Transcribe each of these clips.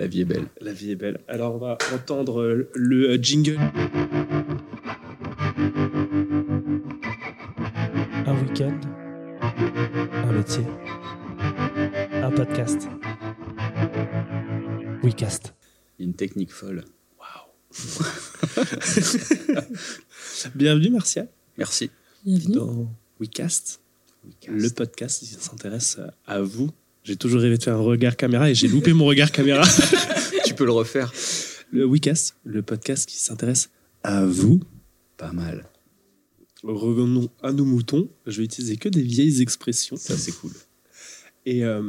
La vie est belle. La vie est belle. Alors on va entendre euh, le euh, jingle. Un week-end, un métier, un podcast. WeCast. Une technique folle. Bienvenue Martial Merci. Bienvenue. dans WeCast, le podcast qui s'intéresse à vous. J'ai toujours rêvé de faire un regard caméra et j'ai loupé mon regard caméra. tu peux le refaire. Le WeCast, le podcast qui s'intéresse à vous. Pas mal. Revenons à nos moutons. Je vais utiliser que des vieilles expressions. Ça, c'est cool. Et, euh,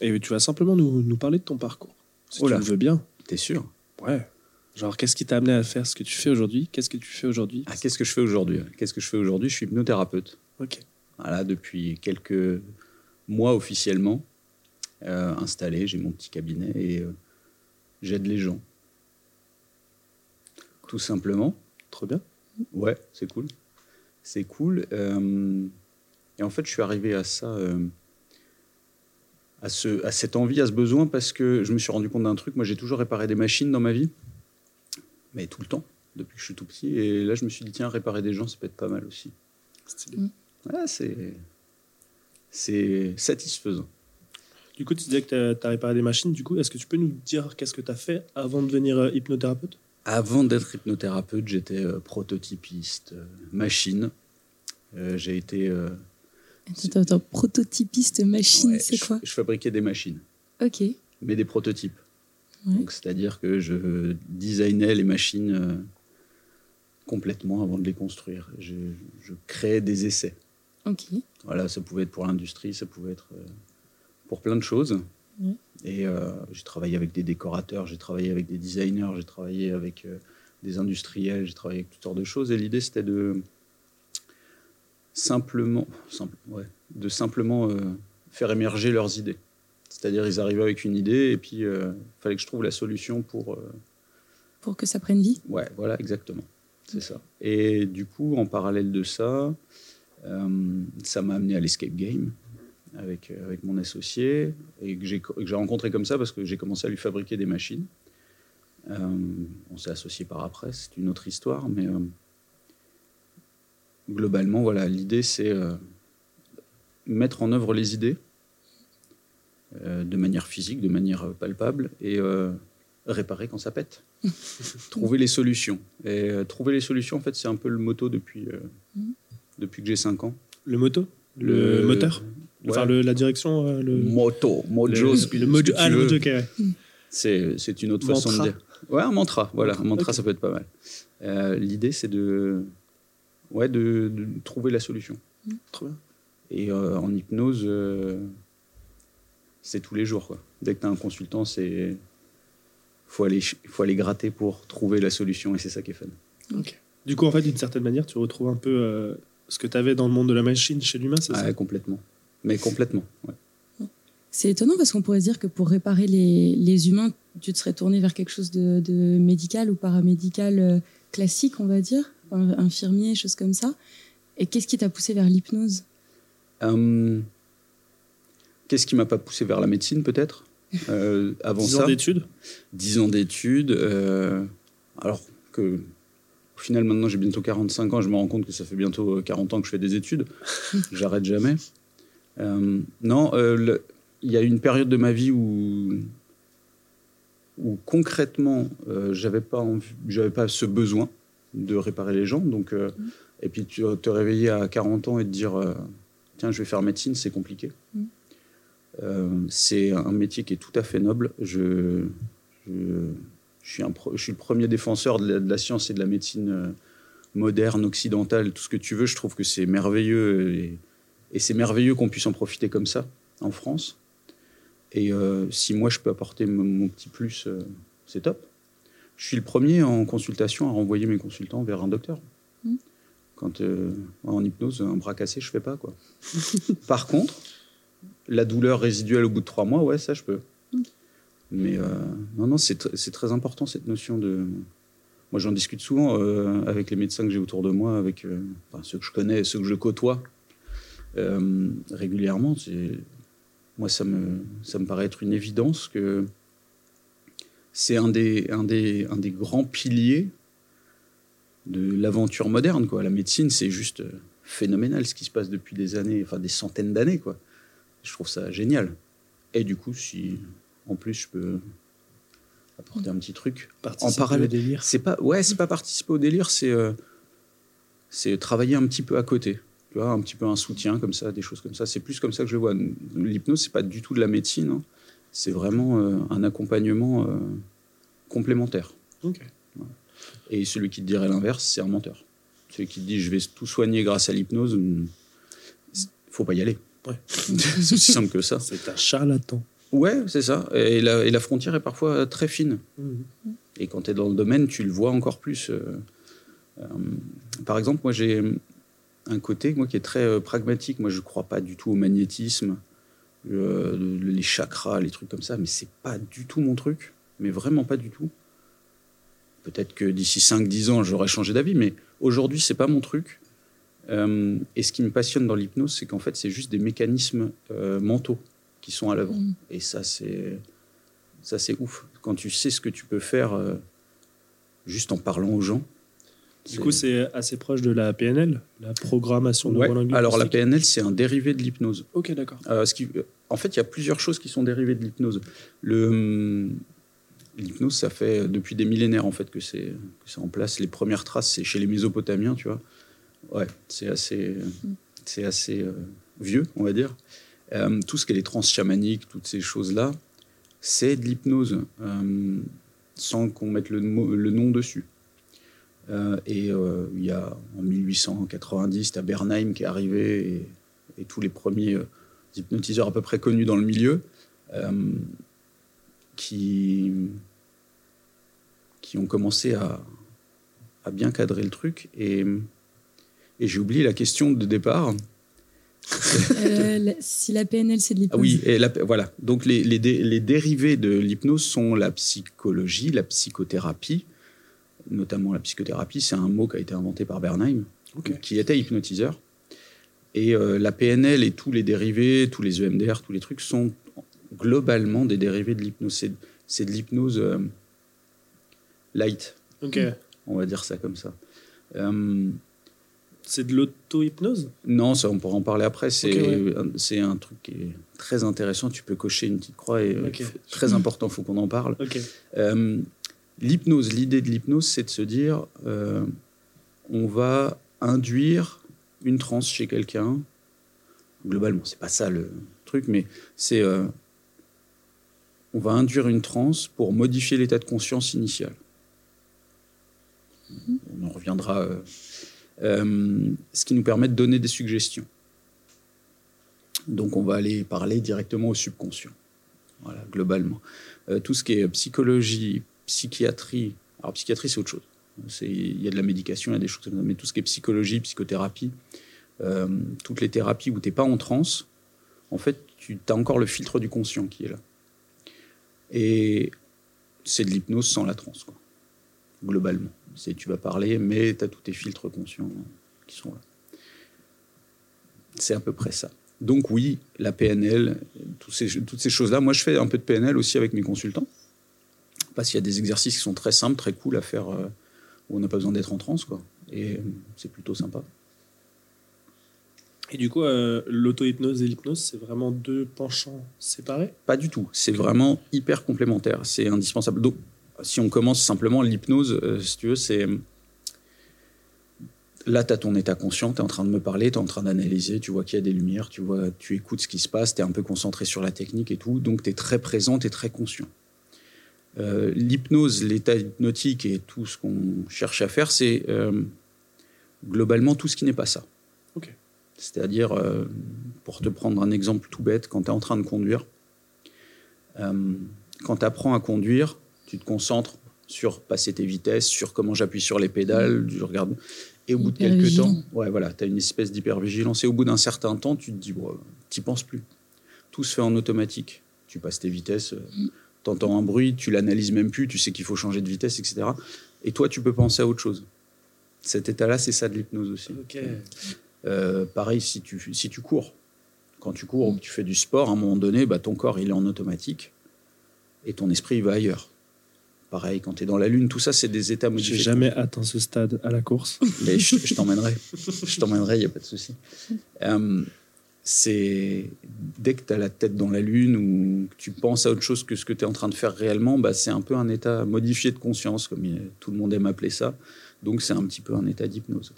et tu vas simplement nous, nous parler de ton parcours. Si Oh là. tu le veux bien. T'es sûr? Ouais. Genre, qu'est-ce qui t'a amené à faire ce que tu fais aujourd'hui? Qu'est-ce que tu fais aujourd'hui? Ah, Qu'est-ce que je fais aujourd'hui? Qu'est-ce que je fais aujourd'hui? Je suis hypnothérapeute. Ok. Voilà, depuis quelques mois officiellement euh, installé. J'ai mon petit cabinet et euh, j'aide les gens. Tout simplement. Trop bien. Ouais, c'est cool. C'est cool. euh, et en fait, je suis arrivé à ça, à, ce, à cette envie, à ce besoin, parce que je me suis rendu compte d'un truc. Moi, j'ai toujours réparé des machines dans ma vie, mais tout le temps, depuis que je suis tout petit. Et là, je me suis dit, tiens, réparer des gens, ça peut être pas mal aussi. Stylé. Mm. Ouais, c'est satisfaisant. Du coup, tu disais que tu as réparé des machines. Du coup, est-ce que tu peux nous dire qu'est-ce que tu as fait avant de devenir euh, hypnothérapeute? Avant d'être hypnothérapeute, j'étais euh, prototypiste, euh, machine. Euh, j'ai été. euh, Attends, attends, prototypiste machine, ouais, c'est quoi? je fabriquais des machines. Ok. mais des prototypes. Ouais. Donc, c'est-à-dire que je designais les machines euh, complètement avant de les construire. Je, je créais des essais. Ok. Voilà, ça pouvait être pour l'industrie, ça pouvait être euh, pour plein de choses. Et euh, j'ai travaillé avec des décorateurs, j'ai travaillé avec des designers, j'ai travaillé avec euh, des industriels, j'ai travaillé avec toutes sortes de choses. Et l'idée, c'était de simplement, simple- ouais, de simplement euh, faire émerger leurs idées. C'est-à-dire, ils arrivaient avec une idée et puis il fallait que je trouve la solution pour. euh, Pour que ça prenne vie Ouais, voilà, exactement. C'est ça. Et du coup, en parallèle de ça, euh, ça m'a amené à l'escape game avec, euh, avec mon associé et que j'ai que j'ai rencontré comme ça parce que j'ai commencé à lui fabriquer des machines. Euh, on s'est associé par après, c'est une autre histoire, mais euh, globalement, voilà, l'idée c'est euh, mettre en œuvre les idées euh, de manière physique, de manière palpable et euh, réparer quand ça pète trouver les solutions. Et euh, trouver les solutions, en fait, c'est un peu le motto depuis, euh, Mhm. depuis que j'ai 5 ans. Le moto Le, moteur? Enfin, le- la direction euh, le... Moto, mojo, le, ce que- le ce mojo- que ah, le veux. mojo, ok, ouais. C'est, c'est une autre Mantra. façon de dire. Ouais, un mantra, voilà. Un mantra, ça peut être pas mal. Euh, l'idée, c'est de, ouais, de, de trouver la solution. Trop bien. Et euh, en hypnose, euh, c'est tous les jours. Quoi. Dès que tu as un consultant, c'est faut aller, ch- faut aller gratter pour trouver la solution et c'est ça qui est fun. Du coup, en fait, d'une certaine manière, tu retrouves un peu euh, ce que tu avais dans le monde de la machine chez l'humain, c'est Ouais, ça? complètement. Mais complètement. ouais. C'est étonnant parce qu'on pourrait se dire que pour réparer les, les humains, tu te serais tourné vers quelque chose de, de médical ou paramédical euh, classique, on va dire, un- infirmier, choses comme ça. Et qu'est-ce qui t'a poussé vers l'hypnose? Euh, Qu'est-ce qui m'a pas poussé vers la médecine, peut-être? Euh, Avant 10 ça, ans d'études 10 ans d'études. euh, alors que, au final, maintenant, j'ai bientôt 45 ans. Je me rends compte que ça fait bientôt euh, 40 ans que je fais des études. J'arrête jamais. Euh, non, euh, il y a une période de ma vie où, où concrètement, euh, j'avais pas j'avais pas ce besoin de réparer les gens. Donc, euh, et puis tu te réveiller à 40 ans et te dire, tiens, je vais faire médecine, c'est compliqué. Mm. C'est un métier qui est tout à fait noble. Je, je, je suis, un pro- je suis le premier défenseur de la, de la science et de la médecine moderne, occidentale, tout ce que tu veux. Je trouve que c'est merveilleux et, et c'est merveilleux qu'on puisse en profiter comme ça en France. Et euh, si moi je peux apporter mon, petit plus, euh, c'est top. Je suis le premier en consultation à renvoyer mes consultants vers un docteur. Mm. Quand euh, en hypnose, un bras cassé, je fais pas quoi. Par contre, la douleur résiduelle au bout de trois mois, ouais, ça je peux. Mm. Mais non, non, c'est tr- c'est très important cette notion de. Moi, j'en discute souvent avec les médecins que j'ai autour de moi, avec enfin, ceux que je connais, ceux que je côtoie euh, régulièrement. Moi, ça me ça me paraît être une évidence que c'est un des, un, des, un des grands piliers de l'aventure moderne. Quoi. La médecine, c'est juste euh, phénoménal ce qui se passe depuis des années, enfin des centaines d'années. Quoi. Je trouve ça génial. Et du coup, si en plus je peux apporter un petit truc en parallèle, au délire. c'est pas ouais, c'est pas participer au délire, c'est euh, c'est travailler un petit peu à côté. Tu vois, un petit peu un soutien comme ça, des choses comme ça. C'est plus comme ça que je le vois. L'hypnose, c'est pas du tout de la médecine. hein. C'est vraiment euh, un accompagnement euh, complémentaire. Ok. Et celui qui te dirait l'inverse, c'est un menteur. Celui qui te dit je vais tout soigner grâce à l'hypnose, hum, faut pas y aller. Ouais. c'est aussi simple que ça. C'est un charlatan. Ouais, c'est ça. Et la, et la frontière est parfois très fine. Mhm. Et quand tu es dans le domaine, tu le vois encore plus. euh, euh, par exemple, moi, j'ai un côté moi, qui est très euh, pragmatique. Moi, je ne crois pas du tout au magnétisme, euh, le- les chakras, les trucs comme ça, mais c'est pas du tout mon truc. Mais vraiment pas du tout. Peut-être que d'ici 5-10 ans, j'aurais changé d'avis, mais aujourd'hui, c'est pas mon truc. Euh, et ce qui me passionne dans l'hypnose, c'est qu'en fait, c'est juste des mécanismes euh, mentaux qui sont à l'œuvre. Mm. Et ça, c'est ça, c'est ouf. Quand tu sais ce que tu peux faire juste en parlant aux gens. Du coup, c'est assez proche de la PNL, la programmation Ouais. neurolinguistique. Alors la PNL, c'est un dérivé de l'hypnose. Ok, d'accord. Euh, qui, en fait, il y a plusieurs choses qui sont dérivées de l'hypnose. Le hum, l'hypnose, ça fait depuis des millénaires en fait que c'est en place. Les premières traces, c'est chez les Mésopotamiens, tu vois. Ouais, c'est assez c'est assez euh, vieux, on va dire. Euh, tout ce qui est les trans chamaniques, toutes ces choses là, c'est de l'hypnose euh, sans qu'on mette le nom dessus. Euh, et euh, il y a en 1890, tu as Bernheim qui est arrivé et, et tous les premiers euh, hypnotiseurs à peu près connus dans le milieu qui, qui ont commencé à, à bien cadrer le truc. Et, et j'ai oublié la question de départ. Euh, la- si la PNL, c'est de Ah l'hypnose. oui, et la- voilà. Donc les, les dé- les dérivés de l'hypnose sont la psychologie, la psychothérapie. Notamment la psychothérapie, c'est un mot qui a été inventé par Bernheim, qui était hypnotiseur. Et euh, la PNL et tous les dérivés, tous les EMDR, tous les trucs sont globalement des dérivés de l'hypnose. C'est, de l'hypnose euh, light, on va dire ça comme ça. Euh, C'est de l'auto-hypnose? Non, ça, on pourra en parler après. C'est un- truc qui est très intéressant. Tu peux cocher une petite croix et Ok. f- très important, il faut qu'on en parle. Euh, l'hypnose, l'idée de l'hypnose, c'est de se dire euh, on va induire une transe chez quelqu'un. Globalement, c'est pas ça le truc, mais c'est euh, on va induire une transe pour modifier l'état de conscience initial. On en reviendra. euh, euh, ce qui nous permet de donner des suggestions. Donc, on va aller parler directement au subconscient. Voilà, globalement. Tout ce qui est psychologie, psychiatrie. Alors, psychiatrie, c'est autre chose. Il y a de la médication, il y a des choses. Mais tout ce qui est psychologie, psychothérapie, euh, toutes les thérapies où tu n'es pas en transe, en fait, tu as encore le filtre du conscient qui est là. Et c'est de l'hypnose sans la transe, quoi. globalement. Tu vas parler, mais tu as tous tes filtres conscients qui sont là. C'est à peu près ça. Donc oui, la PNL, toutes ces choses-là. Moi, je fais un peu de PNL aussi avec mes consultants. Parce qu'il y a des exercices qui sont très simples, très cool à faire, euh, où on n'a pas besoin d'être en transe. Quoi. Et euh, c'est plutôt sympa. Et du coup, euh, l'auto-hypnose et l'hypnose, c'est vraiment deux penchants séparés? Pas du tout. C'est vraiment hyper complémentaire. C'est indispensable. Donc, si on commence simplement l'hypnose, euh, si tu veux, c'est. Là, tu as ton état conscient, tu es en train de me parler, tu es en train d'analyser, tu vois qu'il y a des lumières, tu, vois, tu écoutes ce qui se passe, tu es un peu concentré sur la technique et tout. Donc, tu es très présent, tu es très conscient. Euh, L'hypnose, l'état hypnotique et tout ce qu'on cherche à faire, c'est euh, globalement tout ce qui n'est pas ça. C'est-à-dire, euh, pour te prendre un exemple tout bête, quand tu es en train de conduire, euh, quand tu apprends à conduire, tu te concentres sur passer tes vitesses, sur comment j'appuie sur les pédales, je regarde. Et au bout de quelques temps, ouais, voilà, tu as une espèce d'hypervigilance. Et au bout d'un certain temps, tu te dis, bon, tu penses plus. Tout se fait en automatique. Tu passes tes vitesses, tu entends un bruit, tu l'analyses même plus, tu sais qu'il faut changer de vitesse, etc. Et toi, tu peux penser à autre chose. Cet état-là, c'est ça de l'hypnose aussi. Euh, pareil, si tu, si tu cours. Quand tu cours ou que tu fais du sport, à un moment donné, bah, ton corps, il est en automatique et ton esprit, il va ailleurs. pareil, quand tu es dans la Lune, tout ça, c'est des états J'ai modifiés. jamais atteint ce stade à la course. Mais je, je t'emmènerai. Je t'emmènerai, il n'y a pas de souci. Euh, c'est dès que tu as la tête dans la lune ou que tu penses à autre chose que ce que tu es en train de faire réellement, bah, c'est un peu un état modifié de conscience, comme il- tout le monde aime appeler ça. Donc c'est un petit peu un état d'hypnose.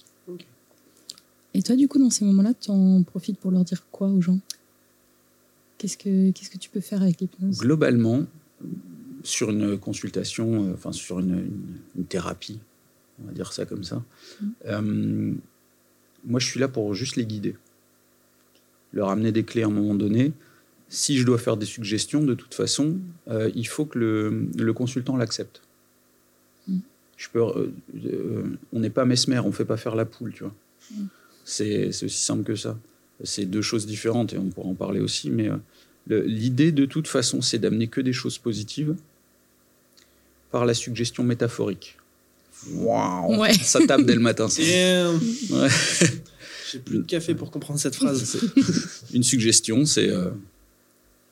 Et toi, du coup, dans ces moments-là, tu en profites pour leur dire quoi aux gens? Qu'est-ce que qu'est-ce que tu peux faire avec l'hypnose? Globalement, sur une consultation, euh, enfin sur une, une- une thérapie, on va dire ça comme ça, euh, moi je suis là pour juste les guider. Leur amener des clés à un moment donné. Si je dois faire des suggestions, de toute façon, euh, il faut que le, le consultant l'accepte. Je peux, euh, euh, on n'est pas mesmer, on fait pas faire la poule, tu vois. C'est c'est aussi simple que ça. C'est deux choses différentes et on pourra en parler aussi, mais l'idée de toute façon, c'est d'amener que des choses positives par la suggestion métaphorique. Waouh, Ouais. ça tape dès le matin. ça. Ouais. J'ai plus de café pour comprendre cette phrase. Une suggestion, c'est euh,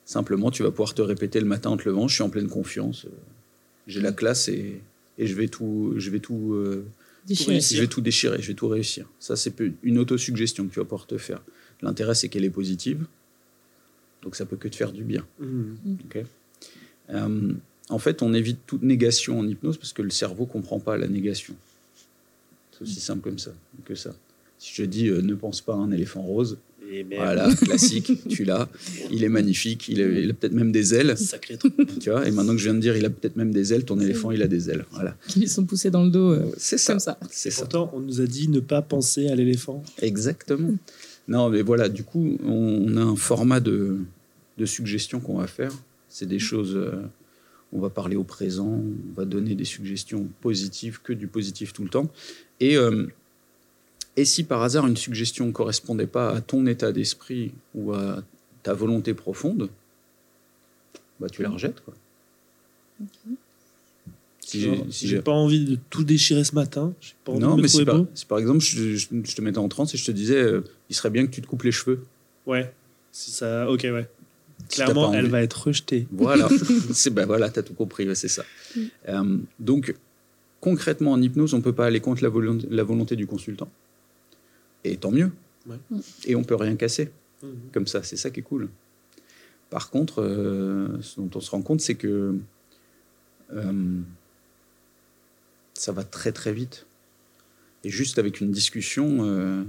simplement, tu vas pouvoir te répéter le matin en te levant, je suis en pleine confiance, euh, j'ai la classe et, et je vais tout, je vais tout, euh, je vais tout déchirer, je vais tout réussir. Ça, c'est une autosuggestion que tu vas pouvoir te faire. L'intérêt, c'est qu'elle est positive, donc ça peut que te faire du bien. Ok. Euh, en fait, on évite toute négation en hypnose parce que le cerveau comprend pas la négation. C'est aussi simple comme ça, que ça. Si je dis euh, ne pense pas à un éléphant rose, voilà, classique, tu l'as. Il est magnifique, il a, il a peut-être même des ailes, Sacré truc. tu vois. Et maintenant que je viens de dire, il a peut-être même des ailes, ton éléphant, il a des ailes. Voilà, Qui lui sont poussés dans le dos euh, c'est ça. comme ça. C'est ça. Pourtant, on nous a dit ne pas penser à l'éléphant. Exactement. Non, mais voilà, du coup, on, on a un format de, de suggestions qu'on va faire. C'est des choses. euh, on va parler au présent, on va donner des suggestions positives, que du positif tout le temps. Et, euh, et si par hasard une suggestion ne correspondait pas à ton état d'esprit ou à ta volonté profonde, bah, tu la rejettes. Quoi. Si j'ai- si pas envie de tout déchirer ce matin. J'ai pas envie non, de me mais trouver par, par exemple je, je- je te mettais en transe et je te disais euh, il serait bien que tu te coupes les cheveux. Ouais. Si ça. Ok, ouais. Clairement, elle va être rejetée. Voilà, c'est ben voilà, t'as tout compris, c'est ça. Euh, donc concrètement en hypnose, on peut pas aller contre la volonté, la volonté du consultant. Et tant mieux. Ouais. Et on peut rien casser Mhm. comme ça, c'est ça qui est cool. Par contre, euh, ce dont on se rend compte, c'est que euh, ça va très très vite. Et juste avec une discussion, euh,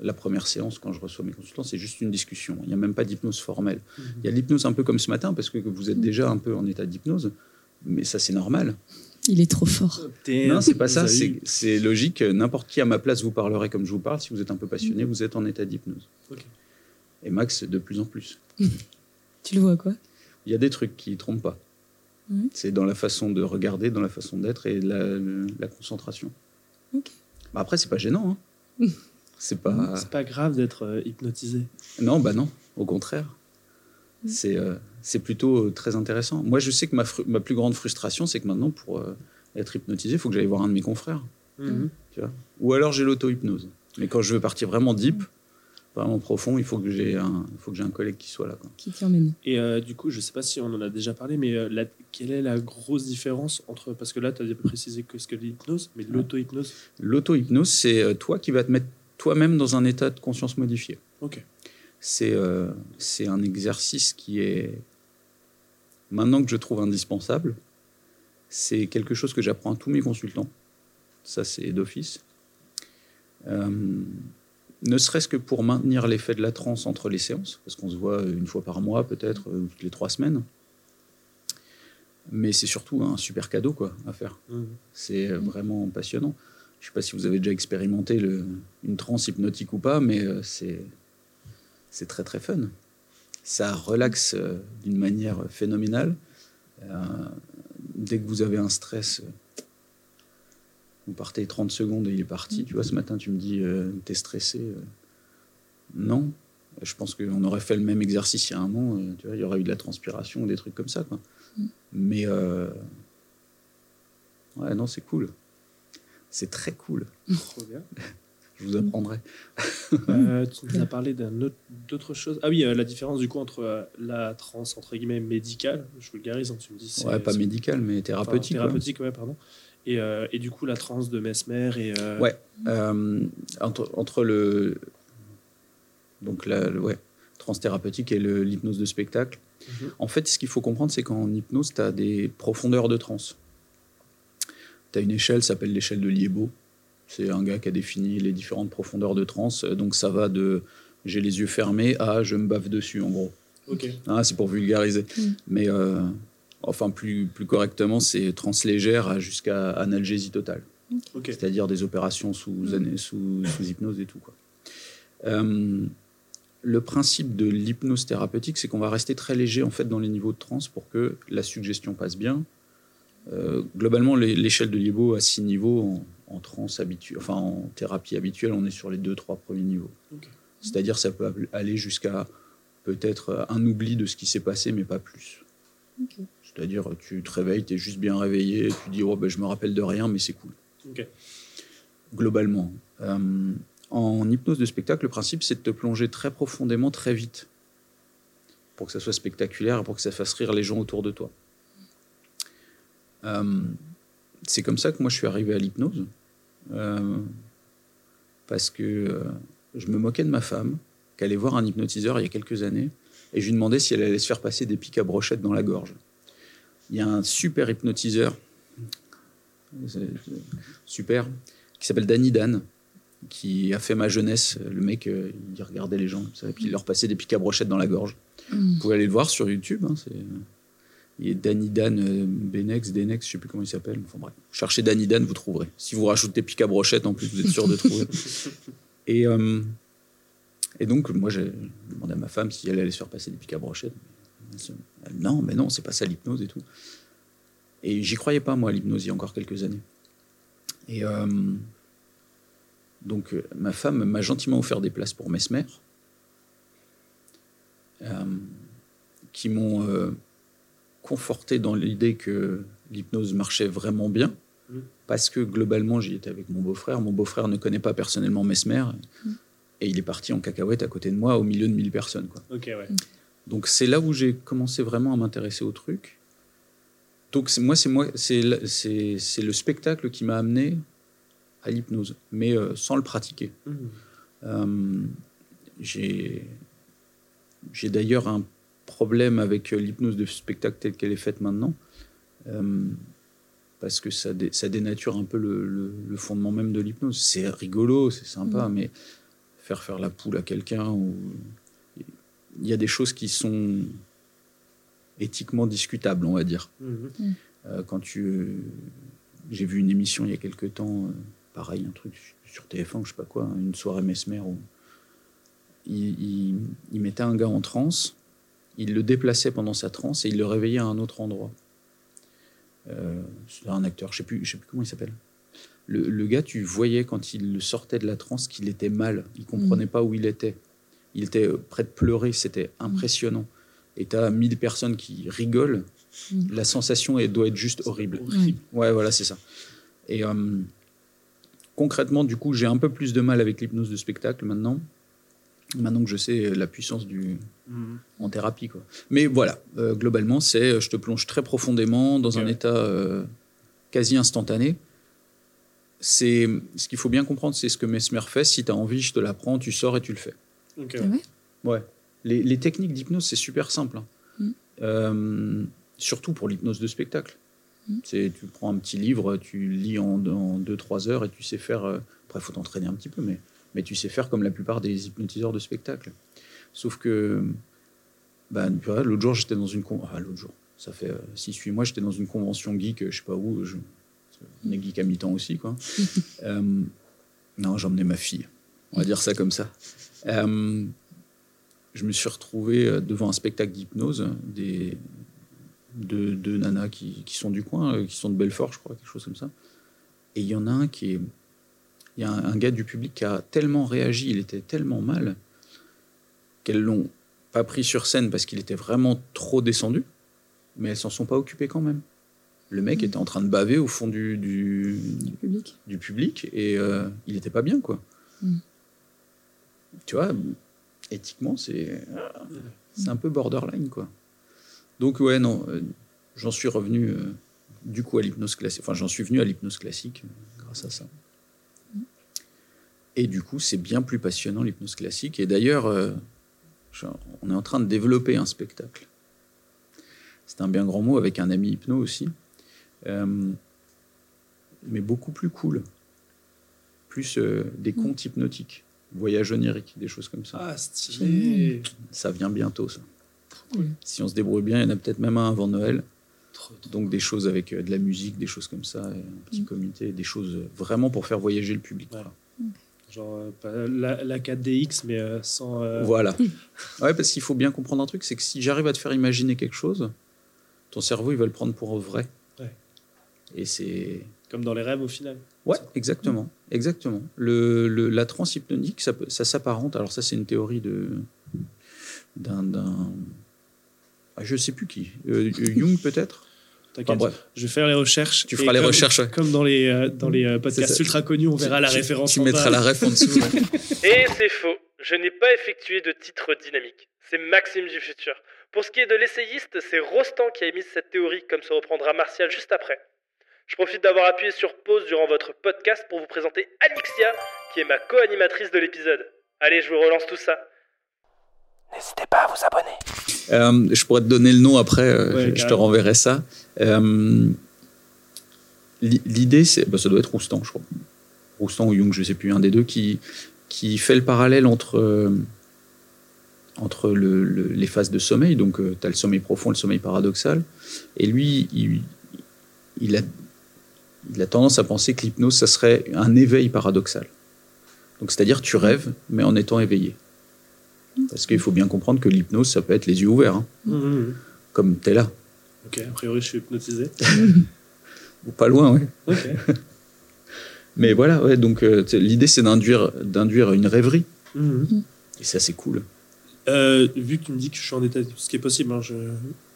la première séance, quand je reçois mes consultants, c'est juste une discussion. Il n'y a même pas d'hypnose formelle. Il y a l'hypnose un peu comme ce matin, parce que vous êtes déjà un peu en état d'hypnose, mais ça c'est normal. Il est trop fort. Non, c'est pas ça, c'est logique. N'importe qui à ma place vous parlerait comme je vous parle. Si vous êtes un peu passionné, vous êtes en état d'hypnose. Et Max, de plus en plus. Tu le vois quoi? Il y a des trucs qui ne trompent pas. Ouais. C'est dans la façon de regarder, dans la façon d'être et la, le- la concentration. Ok. Bah après, c'est pas gênant. hein. C'est pas. C'est pas grave d'être euh, hypnotisé. Non, bah non, au contraire. Mm. C'est euh, c'est plutôt euh, très intéressant. Moi, je sais que ma, ma plus grande frustration, c'est que maintenant, pour euh, être hypnotisé, il faut que j'aille voir un de mes confrères. Mhm. Tu vois? Ou alors j'ai l'auto-hypnose. Mais quand je veux partir vraiment deep, vraiment profond, il faut que j'ai un, il faut que j'ai un collègue qui soit là. quoi. Qui t'y emmène Et euh, du coup, je sais pas si on en a déjà parlé, mais euh, la- quelle est la grosse différence entre. Parce que là, tu as précisé que ce que l'hypnose, mais l'auto-hypnose. L'auto-hypnose, c'est toi qui vas te mettre toi-même dans un état de conscience modifié. Ok. C'est euh, un exercice qui est, maintenant que je trouve indispensable, c'est quelque chose que j'apprends à tous mes consultants. Ça, c'est d'office. Euh, ne serait-ce que pour maintenir l'effet de la transe entre les séances, parce qu'on se voit une fois par mois, peut-être, euh, ou toutes les trois semaines. Mais c'est surtout un super cadeau quoi, à faire. Mhm. C'est euh, vraiment passionnant. Je ne sais pas si vous avez déjà expérimenté le- une transe hypnotique ou pas, mais c'est c'est très très fun. Ça relaxe euh, d'une manière phénoménale. Euh, dès que vous avez un stress, euh, vous partez 30 secondes et il est parti. Tu vois, ce matin, tu me dis, t'es stressé. non. Je pense qu'on aurait fait le même exercice il y a un euh, tu vois, il y aurait eu de la transpiration ou des trucs comme ça. Quoi. Mais euh, ouais, non, c'est cool. C'est très cool. Trop bien. Je vous apprendrai. Euh, tu nous as parlé d'autre chose. Ah oui, euh, la différence du coup entre euh, la transe entre guillemets médicale, je vulgarise, hein, tu me dis. Ouais, pas c'est- médical, mais thérapeutique. thérapeutique, ouais, pardon. Et, et du coup, la transe de Mesmer et. Ouais. Entre, entre le. Donc, la, ouais, transthérapeutique et le- l'hypnose de spectacle. Mhm. En fait, ce qu'il faut comprendre, c'est qu'en hypnose, tu as des profondeurs de transe. Tu as une échelle, ça s'appelle l'échelle de Liebo. C'est un gars qui a défini les différentes profondeurs de transe. Donc, ça va de j'ai les yeux fermés à je me bave dessus, en gros. Ok. Ah, c'est pour vulgariser. Mm. Mais euh, enfin, plus, plus correctement, c'est transe légère à- jusqu'à analgésie totale c'est-à-dire des opérations sous, ané- sous, sous hypnose et tout. Quoi. Euh, le principe de l'hypnose thérapeutique, c'est qu'on va rester très léger en fait dans les niveaux de transe pour que la suggestion passe bien. Euh, globalement, l'é- l'échelle de Liebo a six niveaux en, en transe habituelle, enfin en thérapie habituelle, on est sur les deux trois premiers niveaux. C'est-à-dire ça peut aller jusqu'à peut-être un oubli de ce qui s'est passé, mais pas plus. C'est-à-dire tu te réveilles, tu es juste bien réveillé, tu dis oh, ben, je me rappelle de rien, mais c'est cool globalement. Euh, en hypnose de spectacle, le principe, c'est de te plonger très profondément, très vite, pour que ça soit spectaculaire et pour que ça fasse rire les gens autour de toi. Euh, c'est comme ça que moi je suis arrivé à l'hypnose, euh, parce que euh, je me moquais de ma femme, qui allait voir un hypnotiseur il y a quelques années, et je lui demandais si elle allait se faire passer des pics à brochettes dans la gorge. Il y a un super hypnotiseur, super, qui s'appelle Danny Dan, qui a fait ma jeunesse. Le mec, euh, il regardait les gens, puis il leur passait des pics à brochettes dans la gorge. Mm. Vous pouvez aller le voir sur YouTube. hein, c'est... Il est Danny Dan euh, Benex, Denex, je sais plus comment il s'appelle. Enfin bref, cherchez Danny Dan, vous trouverez. Si vous rajoutez pics à brochettes, en plus, vous êtes sûr de trouver. et, euh, et donc, moi, j'ai demandé à ma femme si elle allait se faire passer des. Elle se- elle, non, mais non, c'est pas ça l'hypnose et tout. Et j'y croyais pas, moi, à l'hypnose, il y a encore quelques années. Et euh, donc, ma femme m'a gentiment offert des places pour Mesmer, qui m'ont conforté dans l'idée que l'hypnose marchait vraiment bien, Mhm. parce que globalement, j'y étais avec mon beau-frère. Mon beau-frère ne connaît pas personnellement Mesmer, et il est parti en cacahuète à côté de moi, au milieu de 1000 personnes. Quoi. Ok, ouais. Donc c'est là où j'ai commencé vraiment à m'intéresser au truc. Donc c'est moi, c'est moi, c'est la- c'est c'est le spectacle qui m'a amené à l'hypnose, mais euh, sans le pratiquer. Euh, j'ai j'ai d'ailleurs un problème avec euh, l'hypnose de spectacle telle qu'elle est faite maintenant, euh, parce que ça, dé- ça dénature un peu le, le- le fondement même de l'hypnose. C'est rigolo, c'est sympa, mais faire faire la poule à quelqu'un, ou il y a des choses qui sont éthiquement discutables, on va dire. Mhm. Euh, quand tu, j'ai vu une émission il y a quelque temps, euh, pareil, un truc sur TF1 ou je sais pas quoi, une soirée Mesmer où il, il- il mettait un gars en transe, il le déplaçait pendant sa transe et il le réveillait à un autre endroit. Euh, c'est un acteur, je sais plus, je sais plus comment il s'appelle. Le, le gars, tu voyais quand il sortait de la transe qu'il était mal, il comprenait pas où il était. Il était euh, prêt de pleurer, c'était impressionnant. Et tu as 1000 personnes qui rigolent, Mm. la sensation elle doit être juste horrible. Horrible. Ouais, voilà, c'est ça. Et euh, concrètement, du coup, j'ai un peu plus de mal avec l'hypnose de spectacle maintenant. Maintenant que je sais la puissance du Mhm. en thérapie, quoi. Mais voilà, euh, globalement, c'est je te plonge très profondément dans un état euh, quasi instantané. C'est ce qu'il faut bien comprendre, c'est ce que Mesmer fait. Si tu as envie, je te l'apprends, tu sors et tu le fais. Ok, Ah ouais. Les, les techniques d'hypnose, c'est super simple. hein. Mm. Euh, surtout pour l'hypnose de spectacle. Mm. C'est Tu prends un petit livre, tu lis en 2-3 heures et tu sais faire. euh, après, il faut t'entraîner un petit peu, mais, mais tu sais faire comme la plupart des hypnotiseurs de spectacle. Sauf que. bah, l'autre jour, j'étais dans une. con- Ah, l'autre jour, ça fait 6-8 mois, j'étais dans une convention geek, euh, je sais pas où. Je... On est geek à mi-temps aussi, quoi. Euh, non, emmené ma fille. On va dire ça comme ça. Euh, je me suis retrouvé euh, devant un spectacle d'hypnose des deux, deux nanas qui, qui sont du coin, euh, qui sont de Belfort, je crois, quelque chose comme ça. Et il y en a un qui est. Il y a un, un gars du public qui a tellement réagi, il était tellement mal, qu'elles l'ont pas pris sur scène parce qu'il était vraiment trop descendu, mais elles s'en sont pas occupées quand même. Le mec était en train de baver au fond du, du, du public. du public et euh, il était pas bien quoi. Mm. Tu vois, éthiquement, c'est c'est un peu borderline, quoi. Donc, ouais, non, euh, j'en suis revenu euh, du coup à l'hypnose classique. Enfin, j'en suis venu à l'hypnose classique grâce à ça. Et du coup, c'est bien plus passionnant l'hypnose classique. Et d'ailleurs, euh, on est en train de développer un spectacle. C'est un bien grand mot avec un ami hypno aussi. Euh, mais beaucoup plus cool. Plus euh, des contes hypnotiques, voyages oniriques, des choses comme ça. Ah, stylé. Ça vient bientôt, ça. cool. Si on se débrouille bien, il y en a peut-être même un avant Noël. Trop, trop. Donc des choses avec euh, de la musique, des choses comme ça, et un petit Mm. comité, des choses vraiment pour faire voyager le public. Ouais. quoi. Genre, euh, pas la, la 4DX, mais euh, sans. euh, Voilà. Ouais, parce qu'il faut bien comprendre un truc, c'est que si j'arrive à te faire imaginer quelque chose, ton cerveau, il va le prendre pour vrai. Ouais. Et c'est... Comme dans les rêves au final. Ouais, exactement. Exactement. Le, le- la transe hypnotique, ça, ça s'apparente. Alors ça, c'est une théorie de d'un... d'un- Ah, je sais plus qui. Jung, peut-être? T'inquiète. Enfin, bref. Je vais faire les recherches. Tu feras les comme- recherches, ouais. Comme dans les, euh, dans les euh, podcasts ultra connus, on verra la Tu- référence. Tu en mettras la ref en dessous. ouais. Et c'est faux. Je n'ai pas effectué de titre dynamique. C'est Maxime du futur. Pour ce qui est de l'essayiste, c'est Rostand qui a émis cette théorie, comme se reprendra Martial juste après. Je profite d'avoir appuyé sur pause durant votre podcast pour vous présenter Alixia, qui est ma co-animatrice de l'épisode. Allez, je vous relance tout ça. N'hésitez pas à vous abonner. Euh, je pourrais te donner le nom après, euh, Ouais, je- je, te renverrai ça. Euh, l'i- L'idée, c'est, bah, ça doit être Roustan, je crois. Roustan ou Jung, je sais plus, un des deux, qui, qui fait le parallèle entre, euh, entre le- le- les phases de sommeil. Donc, tu as le sommeil profond, le sommeil paradoxal. Et lui, il, il, a, il a tendance à penser que l'hypnose, ça serait un éveil paradoxal. Donc, c'est-à-dire, tu rêves, mais en étant éveillé. Parce qu'il faut bien comprendre que l'hypnose, ça peut être les yeux ouverts, hein, Mhm, mhm. comme t'es là. Ok, a priori, je suis hypnotisé. Ou pas loin, ouais. Ok. Mais voilà, ouais, donc euh, l'idée, c'est d'induire, d'induire une rêverie. Mhm. Et ça, c'est cool. Euh, vu que tu me dis que je suis en état, ce qui est possible, hein, je...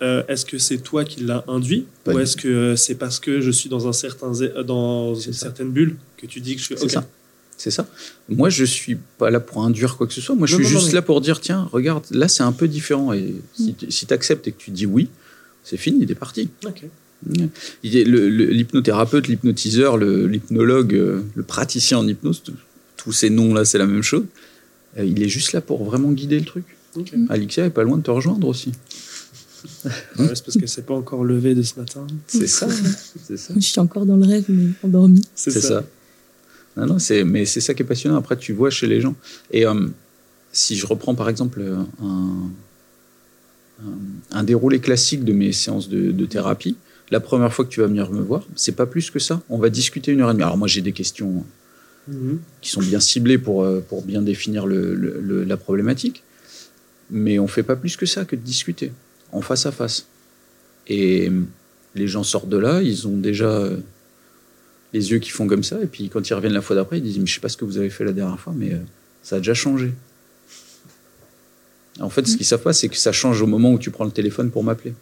euh, est-ce que c'est toi qui l'as induit Pas ou est-ce que c'est parce que je suis dans un certain zé- dans C'est une ça. certaine bulle que tu dis que je suis C'est ça. C'est ça. Moi, je suis pas là pour induire quoi que ce soit. Moi, je Non, suis non, non, juste mais- là pour dire tiens, regarde, là, c'est un peu différent. Et si, si tu acceptes et que tu dis oui, c'est fini, il est parti. Ok. Il est- le- le- L'hypnothérapeute, l'hypnotiseur, le- l'hypnologue, euh, le praticien en hypnose, tous ces noms-là, c'est la même chose. Euh, Il est juste là pour vraiment guider le truc. Ok. Alixia est pas loin de te rejoindre aussi. Ouais, c'est parce qu'elle s'est pas encore levée de ce matin. C'est ça. C'est ça. Je suis encore dans le rêve, mais endormie. C'est ça. Non, non, c'est, mais c'est ça qui est passionnant. Après, tu vois chez les gens. Et euh, si je reprends par exemple un, un, déroulé classique de mes séances de, de thérapie, la première fois que tu vas venir me voir, c'est pas plus que ça. On va discuter une heure et demie. Alors moi, j'ai des questions Mhm. qui sont bien ciblées pour, euh, pour bien définir le, le- le- la problématique, mais on fait pas plus que ça que de discuter en face à face. Et euh, les gens sortent de là, ils ont déjà euh, les yeux qui font comme ça, et puis quand ils reviennent la fois d'après, ils disent mais je sais pas ce que vous avez fait la dernière fois, mais euh, ça a déjà changé. En fait, ce qu'ils savent pas, c'est que ça change au moment où tu prends le téléphone pour m'appeler.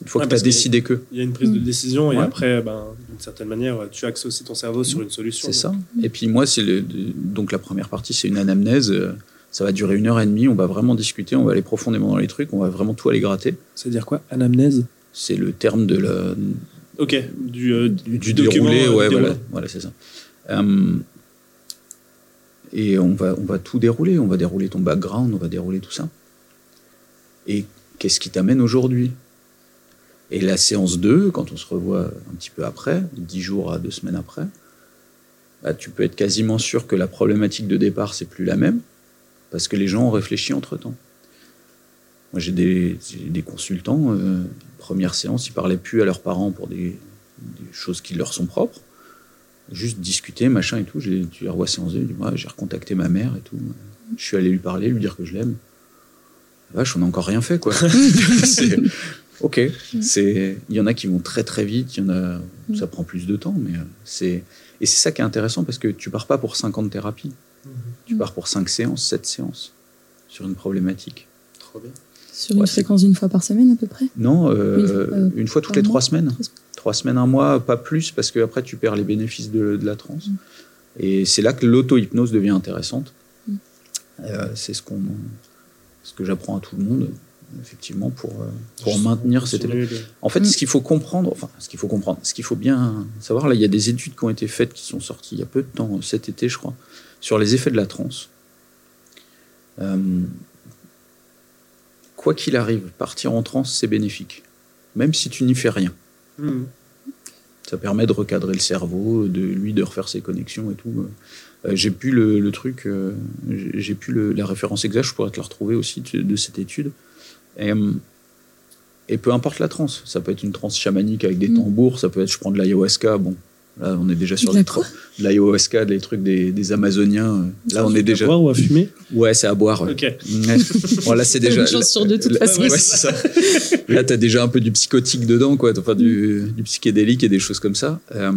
Une fois Ouais, que tu as décidé que. Il y a une prise de Mm. décision et Ouais. après, ben, d'une certaine manière, tu axes aussi ton cerveau sur une solution. C'est ça. Et puis moi, c'est le, donc la première partie, c'est une anamnèse. euh, Ça va durer une heure et demie. On va vraiment discuter. On va aller profondément dans les trucs. On va vraiment tout aller gratter. C'est-à-dire quoi Anamnèse? C'est le terme de la, Ok, du, euh, du, déroulé. euh, ouais, voilà, voilà c'est ça. Euh, et on va, on va tout dérouler. On va dérouler ton background. On va dérouler tout ça. Et qu'est-ce qui t'amène aujourd'hui? Et la séance 2, quand on se revoit un petit peu après, 10 jours à 2 semaines après, bah, tu peux être quasiment sûr que la problématique de départ, c'est plus la même, parce que les gens ont réfléchi entre-temps. Moi, j'ai des, consultants, euh, première séance, ils parlaient plus à leurs parents pour des, choses qui leur sont propres. Juste discuter, machin et tout. Tu les revois séance 2, ils disent, Ouais, j'ai recontacté ma mère et tout. Je suis allé lui parler, lui dire que je l'aime. Vache, on n'a encore rien fait, quoi. C'est- ok. C'est, il y en a qui vont très très vite, il y en a, ça prend plus de temps, mais euh, c'est, et c'est ça qui est intéressant parce que tu pars pas pour 50 thérapies, tu Mhm. pars pour 5 séances, 7 séances sur une problématique. Trop bien. Sur une Ouais, fréquence d'une fois par semaine à peu près? Non, euh, Une fois, euh, une fois toutes les 3 semaines. Trois semaines. 3 semaines, un mois, pas plus, parce que après tu perds les bénéfices de, de la transe. Et c'est là que l'auto-hypnose devient intéressante. Mm. Euh, c'est ce, qu'on, ce que j'apprends à tout le monde, effectivement, pour, euh, pour maintenir cet état. Continuer de- En fait, Mm. ce qu'il faut comprendre, enfin, ce qu'il faut comprendre, ce qu'il faut bien savoir, là, il y a des études qui ont été faites, qui sont sorties il y a peu de temps, cet été, je crois, sur les effets de la transe. Euh, quoi qu'il arrive, partir en transe, c'est bénéfique, même si tu n'y fais rien. Mhm. Ça permet de recadrer le cerveau, de lui de refaire ses connexions et tout. Euh, j'ai plus le, le truc, euh, j'ai plus le- la référence exacte, je pourrais te la retrouver aussi de, de cette étude. Et, euh, et peu importe la transe, ça peut être une transe chamanique avec des Mm. tambours, ça peut être je prends de l'ayahuasca, bon, là on est déjà sur De la des trucs. De l'ayahuasca, des trucs des, des Amazoniens, là on est À déjà. boire ou à fumer? Ouais, c'est à boire. Ok. Bon, là, c'est déjà. Une chance sur deux, de toute là- façon. ouais, c'est ça. Là, t'as déjà un peu du psychotique dedans, quoi. Enfin, du, du psychédélique et des choses comme ça. Euh,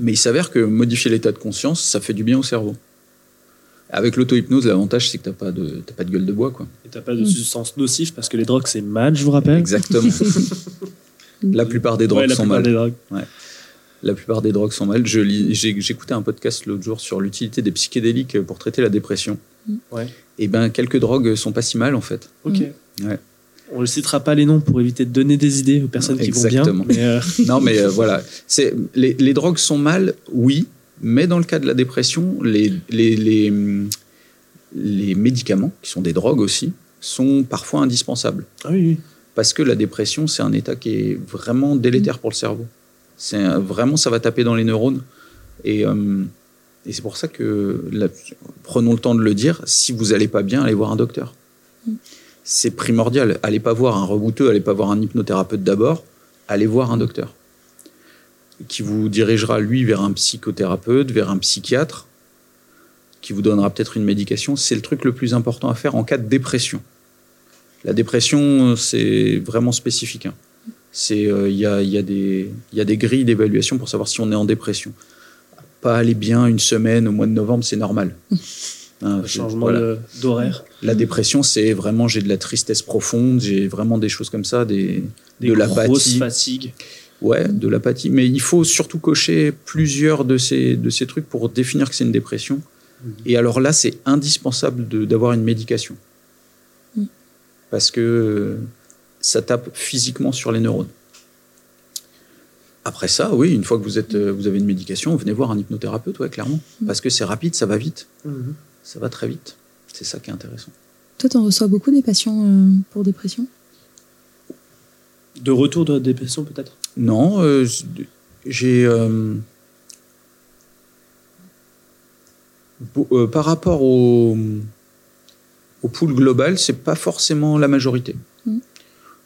mais il s'avère que modifier l'état de conscience, ça fait du bien au cerveau. Avec l'auto-hypnose, l'avantage, c'est que t'as pas de, t'as pas de gueule de bois, quoi. Et t'as pas de Mm. substance nocive parce que les drogues c'est mal, je vous rappelle. Exactement. La plupart des drogues Ouais, la sont plupart mal. des drogues. La plupart des drogues sont mal. Je lis- J'ai j'écoutais un podcast l'autre jour sur l'utilité des psychédéliques pour traiter la dépression. Ouais. Et ben, quelques drogues sont pas si mal, en fait. Ok. Ouais. On ne citera pas les noms pour éviter de donner des idées aux personnes qui Exactement. vont bien. Mais euh, Non, mais euh, voilà. C'est les, les drogues sont mal, oui, mais dans le cas de la dépression, les, les, les, les médicaments, qui sont des drogues aussi, sont parfois indispensables. ah oui, oui. Parce que la dépression, c'est un état qui est vraiment délétère pour le cerveau. C'est un- vraiment, ça va taper dans les neurones. Et, euh, et c'est pour ça que, prenons le temps de le dire, si vous allez pas bien, allez voir un docteur. C'est primordial. Allez pas voir un rebouteux, allez pas voir un hypnothérapeute d'abord, allez voir un docteur qui vous dirigera lui vers un psychothérapeute, vers un psychiatre, qui vous donnera peut-être une médication. C'est le truc le plus important à faire en cas de dépression. La dépression, c'est vraiment spécifique. hein. Euh, il y, a, y a des grilles d'évaluation pour savoir si on est en dépression. Pas aller bien une semaine au mois de novembre, c'est normal. Hein, Un c'est- changement voilà. d'horaire. La dépression, c'est vraiment j'ai de la tristesse profonde, j'ai vraiment des choses comme ça, des, Des de grosses l'apathie. fatigues. Ouais, de l'apathie. Mais il faut surtout cocher plusieurs de ces, de ces trucs pour définir que c'est une dépression. Mhm. Et alors là, c'est indispensable d'avoir une médication. Mhm. Parce que ça tape physiquement sur les neurones. Après ça, oui, une fois que vous, êtes, euh, vous avez une médication, venez voir un hypnothérapeute, ouais, clairement. Mhm. Parce que c'est rapide, ça va vite. Mhm. Ça va très vite. C'est ça qui est intéressant. Toi, t'en reçois beaucoup des patients euh, pour dépression? De retour de la dépression peut-être? Non, euh, j'ai. euh, euh, par rapport au, au pool global, c'est pas forcément la majorité. Mhm.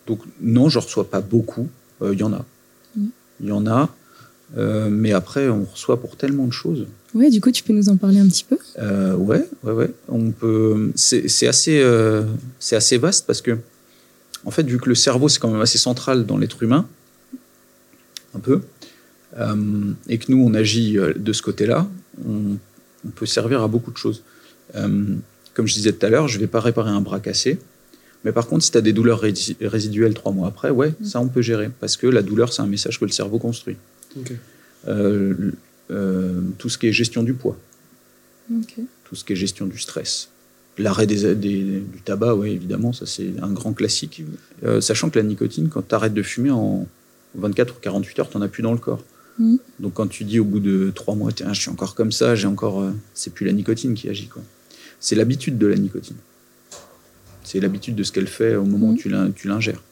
Donc, non, je reçois pas beaucoup. Euh, Il y en a. Il y en a. Euh, mais après, on reçoit pour tellement de choses. Ouais, du coup, tu peux nous en parler un petit peu? Euh, ouais, ouais, ouais. On peut. C'est assez, euh, c'est assez vaste parce que, en fait, vu que le cerveau c'est quand même assez central dans l'être humain, un peu, euh, et que nous on agit de ce côté-là, on, on peut servir à beaucoup de choses. Comme je disais tout à l'heure, je vais pas réparer un bras cassé. Mais par contre, si tu as des douleurs rési- résiduelles trois mois après, ouais, ça on peut gérer. Parce que la douleur, c'est un message que le cerveau construit. Euh, euh, tout ce qui est gestion du poids tout ce qui est gestion du stress. L'arrêt des, des- du tabac, oui, évidemment, ça c'est un grand classique. Euh, sachant que la nicotine, quand tu arrêtes de fumer en 24 ou 48 heures, tu n'en as plus dans le corps. Mhm. Donc quand tu dis au bout de 3 mois, Tiens, je suis encore comme ça, j'ai encore. euh, c'est plus la nicotine qui agit. quoi. C'est l'habitude de la nicotine. C'est l'habitude de ce qu'elle fait au moment où Mhm. tu l'in- tu l'ingères.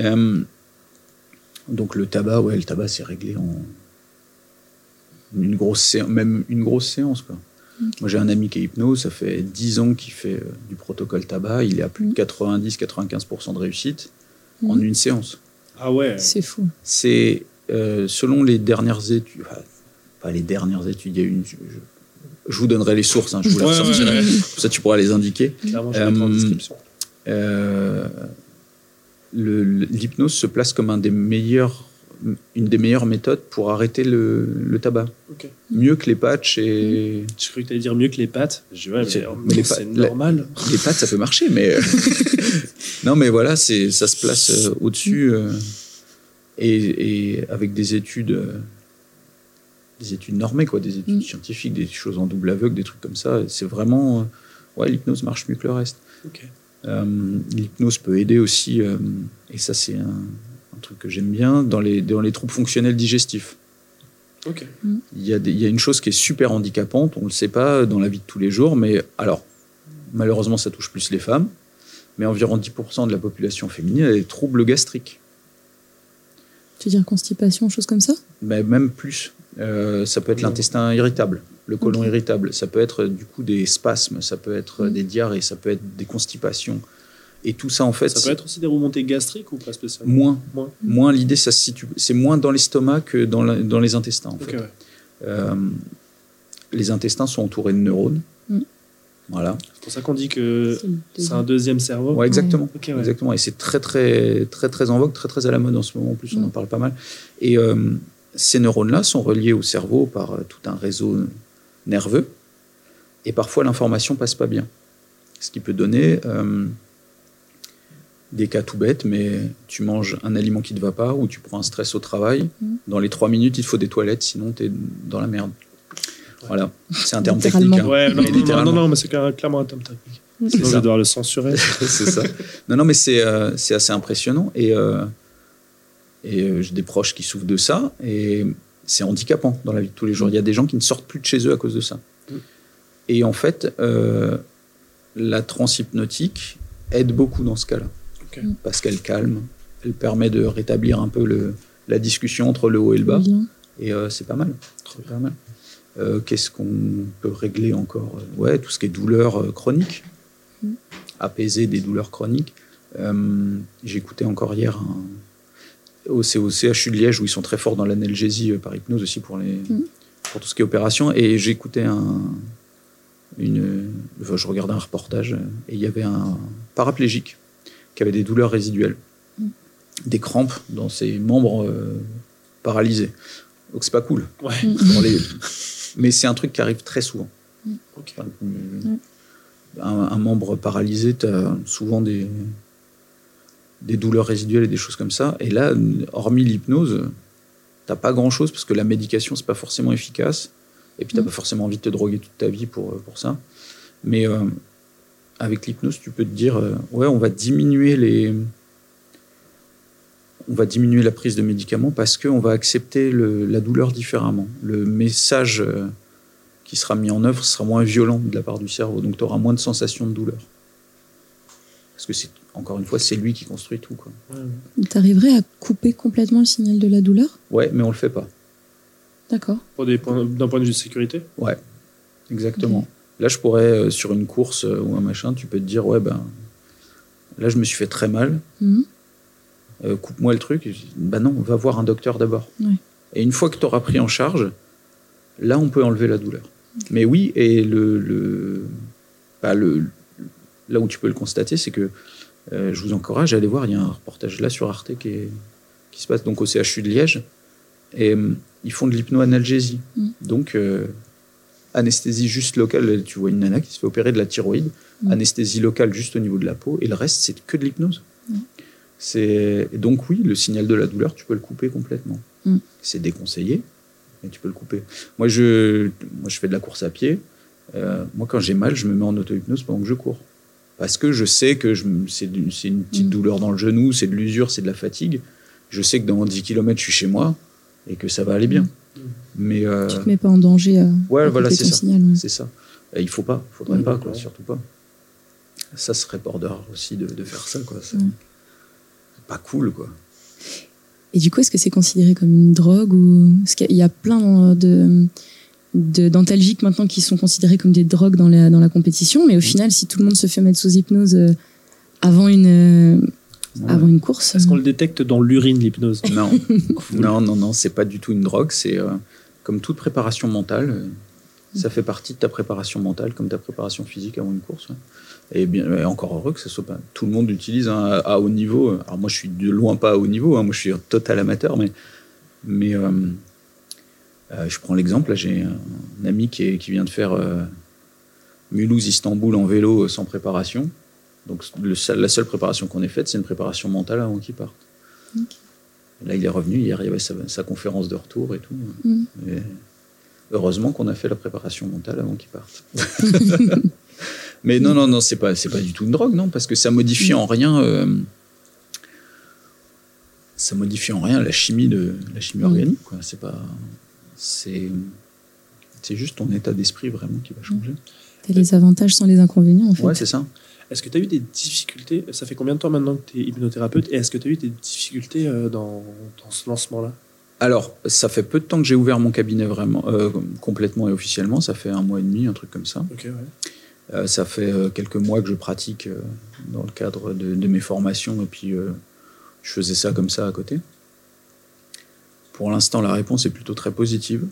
Euh, donc le tabac, ouais, le tabac c'est réglé en une grosse séance, même une grosse séance quoi. Moi, j'ai un ami qui est hypnose, ça fait 10 ans qu'il fait euh, du protocole tabac. Il est à plus de 90-95% de réussite en Mhm. une séance. Ah ouais. C'est fou. C'est euh, selon les dernières études, enfin, pas les dernières études, il y a une. Je, vous donnerai les sources, hein, je vous les Ouais, ça, tu pourras les indiquer. Clairement, je en Euh, description. L'hypnose se place comme un des meilleurs, une des meilleures méthodes pour arrêter le, le tabac. Mieux que les patchs et. Je croyais que tu allais dire mieux que les pattes. Je dis, ouais, mais, C'est- la- normal. Les pattes, ça peut marcher, mais. euh, non, mais voilà, c'est, ça se place euh, au-dessus. euh, et, et avec des études euh, des études normées, quoi, des études Mm. scientifiques, des choses en double aveugle, des trucs comme ça. C'est vraiment. euh, ouais, l'hypnose marche mieux que le reste. Ok. Euh, L'hypnose peut aider aussi, euh, et ça c'est un, un truc que j'aime bien, dans les, dans les troubles fonctionnels digestifs. Ok. Il y, a des- il y a une chose qui est super handicapante, on ne le sait pas dans la vie de tous les jours, mais alors, malheureusement ça touche plus les femmes, mais environ 10% de la population féminine a des troubles gastriques. Tu veux dire constipation, choses comme ça? Mais même plus. Euh, ça peut être l'intestin irritable, le côlon Ok. irritable, ça peut être du coup des spasmes, ça peut être Mm. des diarrhées, ça peut être des constipations. Et tout ça en fait, Ça peut être aussi des remontées gastriques ou pas spécialement? Moins. Moins. Moins l'idée, ça se situe, c'est moins dans l'estomac que dans, la- dans les intestins. En Ok, fait. ouais. Euh, les intestins sont entourés de neurones. Mm. Voilà. C'est pour ça qu'on dit que C'est un deuxième cerveau. Ouais, exactement. Ok, ouais. Exactement. Et c'est très, très, très, très en vogue, très, très à la mode en ce moment. En plus, on Mm. en parle pas mal. Et euh, ces neurones-là sont reliés au cerveau par euh, tout un réseau nerveux. Et parfois, l'information passe pas bien. Ce qui peut donner euh, des cas tout bêtes, mais tu manges un aliment qui ne te va pas ou tu prends un stress au travail. Mm. Dans les trois minutes, il te faut des toilettes, sinon tu es dans la merde. Voilà. C'est un terme technique. hein. Ouais, non, Mais non, non, mais c'est clair- clairement un terme technique. C'est Sinon, je ça. vais devoir le censurer. c'est ça. Non, non, mais c'est euh, c'est assez impressionnant. Et, euh, et euh, j'ai des proches qui souffrent de ça. Et c'est handicapant dans la vie de tous les jours. Il y a des gens qui ne sortent plus de chez eux à cause de ça. Mm. Et en fait, euh, la transhypnotique aide beaucoup dans ce cas-là. Mm. Parce qu'elle calme, elle permet de rétablir un peu le, la discussion entre le haut et le bas. Et euh, c'est pas mal. C'est pas mal. Euh, Qu'est-ce qu'on peut régler encore? Ouais, tout ce qui est douleur chronique. Mm. Apaiser des douleurs chroniques. Euh, J'écoutais encore hier un, au, C- au CHU de Liège où ils sont très forts dans l'analgésie euh, par hypnose aussi pour, les, Mm. pour tout ce qui est opération. Et j'écoutais un. Une, enfin, je regardais un reportage euh, et il y avait un paraplégique qui avait des douleurs résiduelles, Mm. des crampes dans ses membres euh, paralysés. Donc c'est pas cool. Ouais. Les- Mais c'est un truc qui arrive très souvent. Enfin, un, un membre paralysé, tu as souvent des, des douleurs résiduelles et des choses comme ça. Et là, hormis l'hypnose, t'as pas grand-chose parce que la médication, c'est pas forcément efficace. Et puis, t'as Mm. pas forcément envie de te droguer toute ta vie pour, euh, pour ça. Mais euh, avec l'hypnose, tu peux te dire, euh, ouais, on va diminuer les... On va diminuer la prise de médicaments parce qu'on va accepter le- la douleur différemment. Le message qui sera mis en œuvre sera moins violent de la part du cerveau. Donc, tu auras moins de sensation de douleur. Parce que, c'est encore une fois, c'est lui qui construit tout. Quoi. T'arriverais à couper complètement le signal de la douleur? Ouais, mais on le fait pas. D'accord. Pour des points- D'un point de vue de sécurité? Ouais, exactement. Là, je pourrais, euh, sur une course euh, ou un machin, tu peux te dire, ouais, ben, là, je me suis fait très mal, Mhm. euh, coupe-moi le truc. Bah non, on va voir un docteur d'abord. Ouais. Et une fois que tu auras pris en charge, là, on peut enlever la douleur. Mais oui, et le, le, bah, le, là où tu peux le constater, c'est que euh, je vous encourage à aller voir, il y a un reportage là sur Arte qui, est- qui se passe donc au CHU de Liège, et euh, ils font de l'hypnoanalgésie. Mm. Donc, euh, anesthésie juste locale, tu vois une nana qui se fait opérer de la thyroïde, Mm. anesthésie locale juste au niveau de la peau, et le reste, c'est que de l'hypnose. Mm. C'est donc oui, le signal de la douleur, tu peux le couper complètement. Mm. C'est déconseillé, mais tu peux le couper. Moi, je, moi, je fais de la course à pied. Moi, quand j'ai mal, je me mets en auto-hypnose pendant que je cours. Parce que je sais que c'est une petite Mm. douleur dans le genou, c'est de l'usure, c'est de la fatigue. Je sais que dans 10 km, je suis chez moi et que ça va aller bien. Mm. Mais euh, Tu te mets pas en danger. euh, ouais, voilà, c'est ton ça. signal, ouais. C'est ça. Et il faut pas, faudrait Ouais. pas, quoi, Ouais. surtout pas. Ça serait border aussi de, de faire ça, quoi. C'est pas cool, quoi. Et du coup, est-ce que c'est considéré comme une drogue ou parce qu'il y a plein de de- d'antalgiques maintenant qui sont considérés comme des drogues dans la, dans la compétition, mais au final, si tout le monde se fait mettre sous hypnose euh, avant une, euh, Ouais. avant une course, Est-ce qu'on le détecte dans l'urine, l'hypnose? Non, non, non, non, c'est pas du tout une drogue. C'est euh, comme toute préparation mentale. euh, Ça fait partie de ta préparation mentale, comme ta préparation physique avant une course. ouais. Et bien, et encore heureux que ça soit pas. Tout le monde l'utilise hein, à, à haut niveau. Alors moi, je suis de loin pas à haut niveau. hein, moi, je suis un total amateur, mais mais euh, euh, je prends l'exemple. J'ai un ami qui, est- qui vient de faire euh, Mulhouse-Istanbul en vélo euh, sans préparation. Donc le seul- la seule préparation qu'on ait faite, c'est une préparation mentale avant qu'il parte. Là, il est revenu. Hier, il y avait sa, sa conférence de retour et tout. Mm. Et Heureusement qu'on a fait la préparation mentale avant qu'ils partent. Mais non, non, non, c'est pas, c'est pas du tout une drogue, non, parce que ça modifie en rien. euh, ça modifie en rien la chimie de la chimie Mm. organique, quoi. C'est pas, c'est, c'est juste ton état d'esprit vraiment qui va changer. T'as les avantages sans les inconvénients, en fait. Ouais, c'est ça. Est-ce que tu as eu des difficultés Ça fait combien de temps maintenant que tu es hypnothérapeute Et est-ce que tu as eu des difficultés euh, dans, dans ce lancement-là? Alors, ça fait peu de temps que j'ai ouvert mon cabinet vraiment euh, complètement et officiellement. Ça fait un mois et demi, un truc comme ça. Ok, ouais. Euh, ça fait euh, quelques mois que je pratique euh, dans le cadre de, de mes formations et puis euh, je faisais ça comme ça à côté. Pour l'instant, la réponse est plutôt très positive.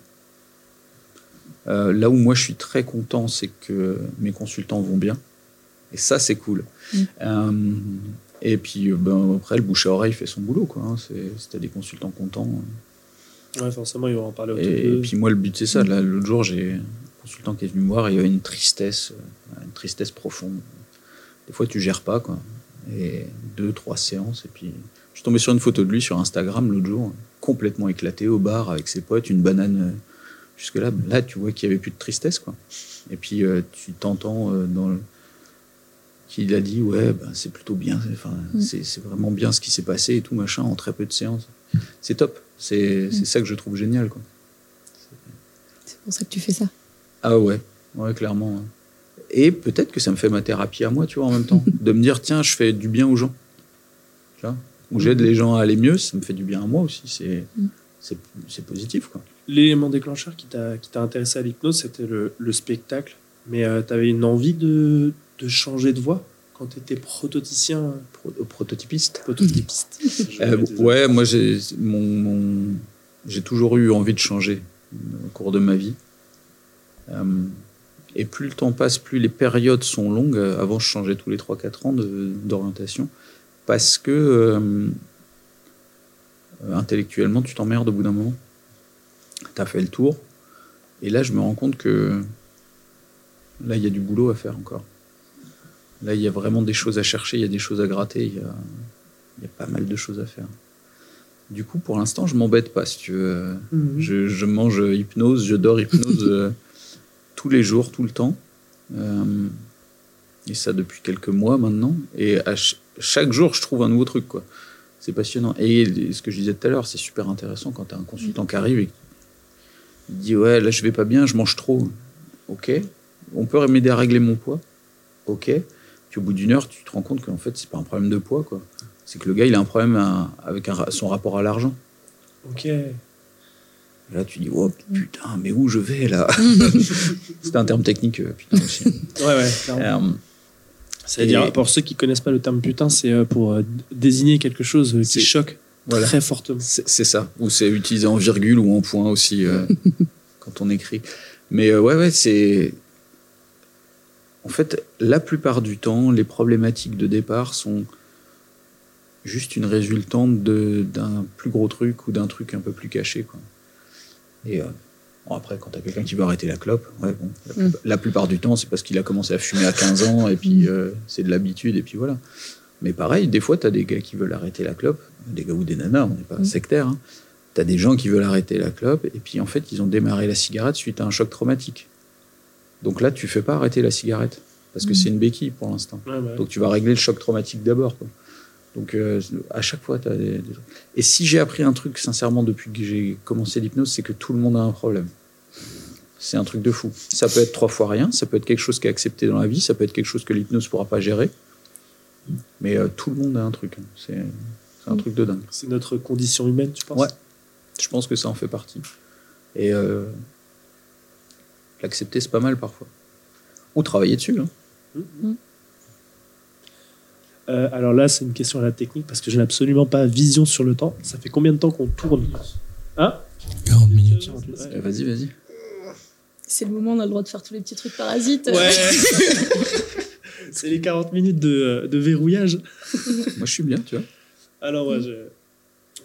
Euh, là où moi je suis très content, c'est que mes consultants vont bien. Et ça, c'est cool. Mm. Euh, et puis euh, ben, après, le bouche à oreille fait son boulot. Quoi, hein. C'est- Si des consultants contents. Ouais, forcément, ils vont en parler autour Et, et puis moi, le but, c'est ça. Là, L'autre jour, j'ai un consultant qui est venu me voir et il y avait une tristesse, une tristesse profonde. Des fois, tu gères pas, quoi. Et deux, trois séances. Et puis, je suis tombé sur une photo de lui sur Instagram l'autre jour, complètement éclaté au bar avec ses potes, une banane. euh, Jusque-là, là, tu vois qu'il y avait plus de tristesse, quoi. Et puis, euh, tu t'entends euh, dans le qu'il a dit ouais ben, c'est plutôt bien enfin, Mm. c'est vraiment bien ce qui s'est passé et tout machin en très peu de séances c'est top c'est c'est ça que je trouve génial quoi C'est pour ça que tu fais ça. ah ouais, ouais, clairement. ouais. Et peut-être que ça me fait ma thérapie à moi, tu vois, en même temps. de me dire, tiens, je fais du bien aux gens. Tu vois? Ou j'aide les gens à aller mieux, ça me fait du bien à moi aussi. C'est Mm. c'est positif. L'élément déclencheur qui t'a qui t'a intéressé à l'hypnose, c'était le, le spectacle. Mais tu avais une envie de, de changer de voix quand tu étais prototicien, Pro- prototypiste. prototypiste. Euh, ouais, moi, j'ai mon, mon- j'ai toujours eu envie de changer au cours de ma vie. Euh, et plus le temps passe, plus les périodes sont longues. Euh, Avant, je changeais tous les 3-4 ans d'orientation. Parce que euh, intellectuellement, tu t'emmerdes au bout d'un moment. Tu as fait le tour. Et là, je me rends compte que là, il y a du boulot à faire encore. Là, il y a vraiment des choses à chercher, il y a des choses à gratter, il y a, il y a pas mal de choses à faire. Du coup, pour l'instant, je m'embête pas, si tu veux. Mhm. Je, je mange hypnose, je dors hypnose euh, tous les jours, tout le temps. Euh, et ça depuis quelques mois maintenant. Et à ch- chaque jour, je trouve un nouveau truc, quoi. C'est passionnant. Et ce que je disais tout à l'heure, c'est super intéressant quand tu as un consultant qui arrive et qui dit Ouais, là, je vais pas bien, je mange trop. Ok. On peut m'aider à régler mon poids. Ok. Puis au bout d'une heure, tu te rends compte qu'en fait, c'est pas un problème de poids, quoi. C'est que le gars, il a un problème à- avec un son rapport à l'argent. Ok. Là, tu dis, oh putain, mais où je vais là? C'était un terme technique, euh, putain aussi. Ouais, ouais. clairement. Euh, C'est-à-dire, pour ceux qui connaissent pas le terme putain, c'est euh, pour euh, désigner quelque chose euh, qui choque voilà. très fortement. C'est ça. Ou c'est utilisé en virgule ou en point aussi euh, quand on écrit. Mais euh, ouais, ouais, c'est. En fait, la plupart du temps, les problématiques de départ sont juste une résultante d'un plus gros truc ou d'un truc un peu plus caché. Quoi. Et euh, bon, après, quand tu as quelqu'un qui veut arrêter la clope, ouais, bon, la, Mm. plupart- la plupart du temps, c'est parce qu'il a commencé à fumer à 15 ans et puis euh, c'est de l'habitude et puis voilà. Mais pareil, des fois, tu as des gars qui veulent arrêter la clope, des gars ou des nanas, on n'est pas Mm. sectaire. Hein. Tu as des gens qui veulent arrêter la clope et puis en fait, ils ont démarré la cigarette suite à un choc traumatique. Donc là, tu fais pas arrêter la cigarette parce que Mm. c'est une béquille pour l'instant. Ouais, bah, Donc tu vas régler le choc traumatique d'abord. Donc euh, à chaque fois, tu as des, des- Et si j'ai appris un truc, sincèrement, depuis que j'ai commencé l'hypnose, c'est que tout le monde a un problème. C'est un truc de fou. Ça peut être trois fois rien, ça peut être quelque chose qui est accepté dans la vie, ça peut être quelque chose que l'hypnose pourra pas gérer. Mais euh, tout le monde a un truc. hein. C'est un truc de dingue. c'est notre condition humaine, tu penses? Ouais. Je pense que ça en fait partie. Et euh, l'accepter, c'est pas mal parfois. Ou travailler dessus. hein. Euh, alors là, c'est une question à la technique parce que je n'ai absolument pas vision sur le temps. Ça fait combien de temps qu'on tourne Ah 40 minutes. Ouais. Euh, Vas-y, vas-y. C'est le moment, on a le droit de faire tous les petits trucs parasites. Ouais. c'est les 40 minutes de, de verrouillage. Moi, je suis bien, tu vois. Alors, ouais, je,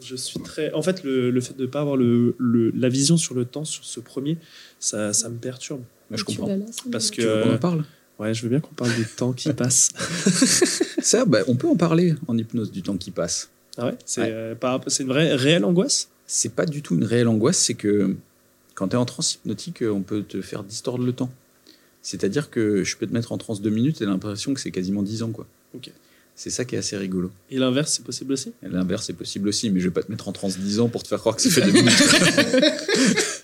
je suis très. En fait, le, le fait de ne pas avoir le, le- la vision sur le temps, sur ce premier, ça, ça me perturbe. Moi, je Tu comprends. ça, Parce que. Tu veux qu'on en parle? Ouais, je veux bien qu'on parle du temps qui passe. Ça, bah, on peut en parler en hypnose du temps qui passe. Ah ouais C'est Ouais. euh, c'est une vraie, réelle angoisse? C'est pas du tout une réelle angoisse, c'est que quand tu es en transe hypnotique, euh, on peut te faire distordre le temps. C'est-à-dire que je peux te mettre en transe deux minutes et l'impression que c'est quasiment dix ans. quoi. Ok. C'est ça qui est assez rigolo. Et l'inverse, c'est possible aussi? L'inverse est possible aussi, mais je vais pas te mettre en transe 10 ans pour te faire croire que ça fait des minutes.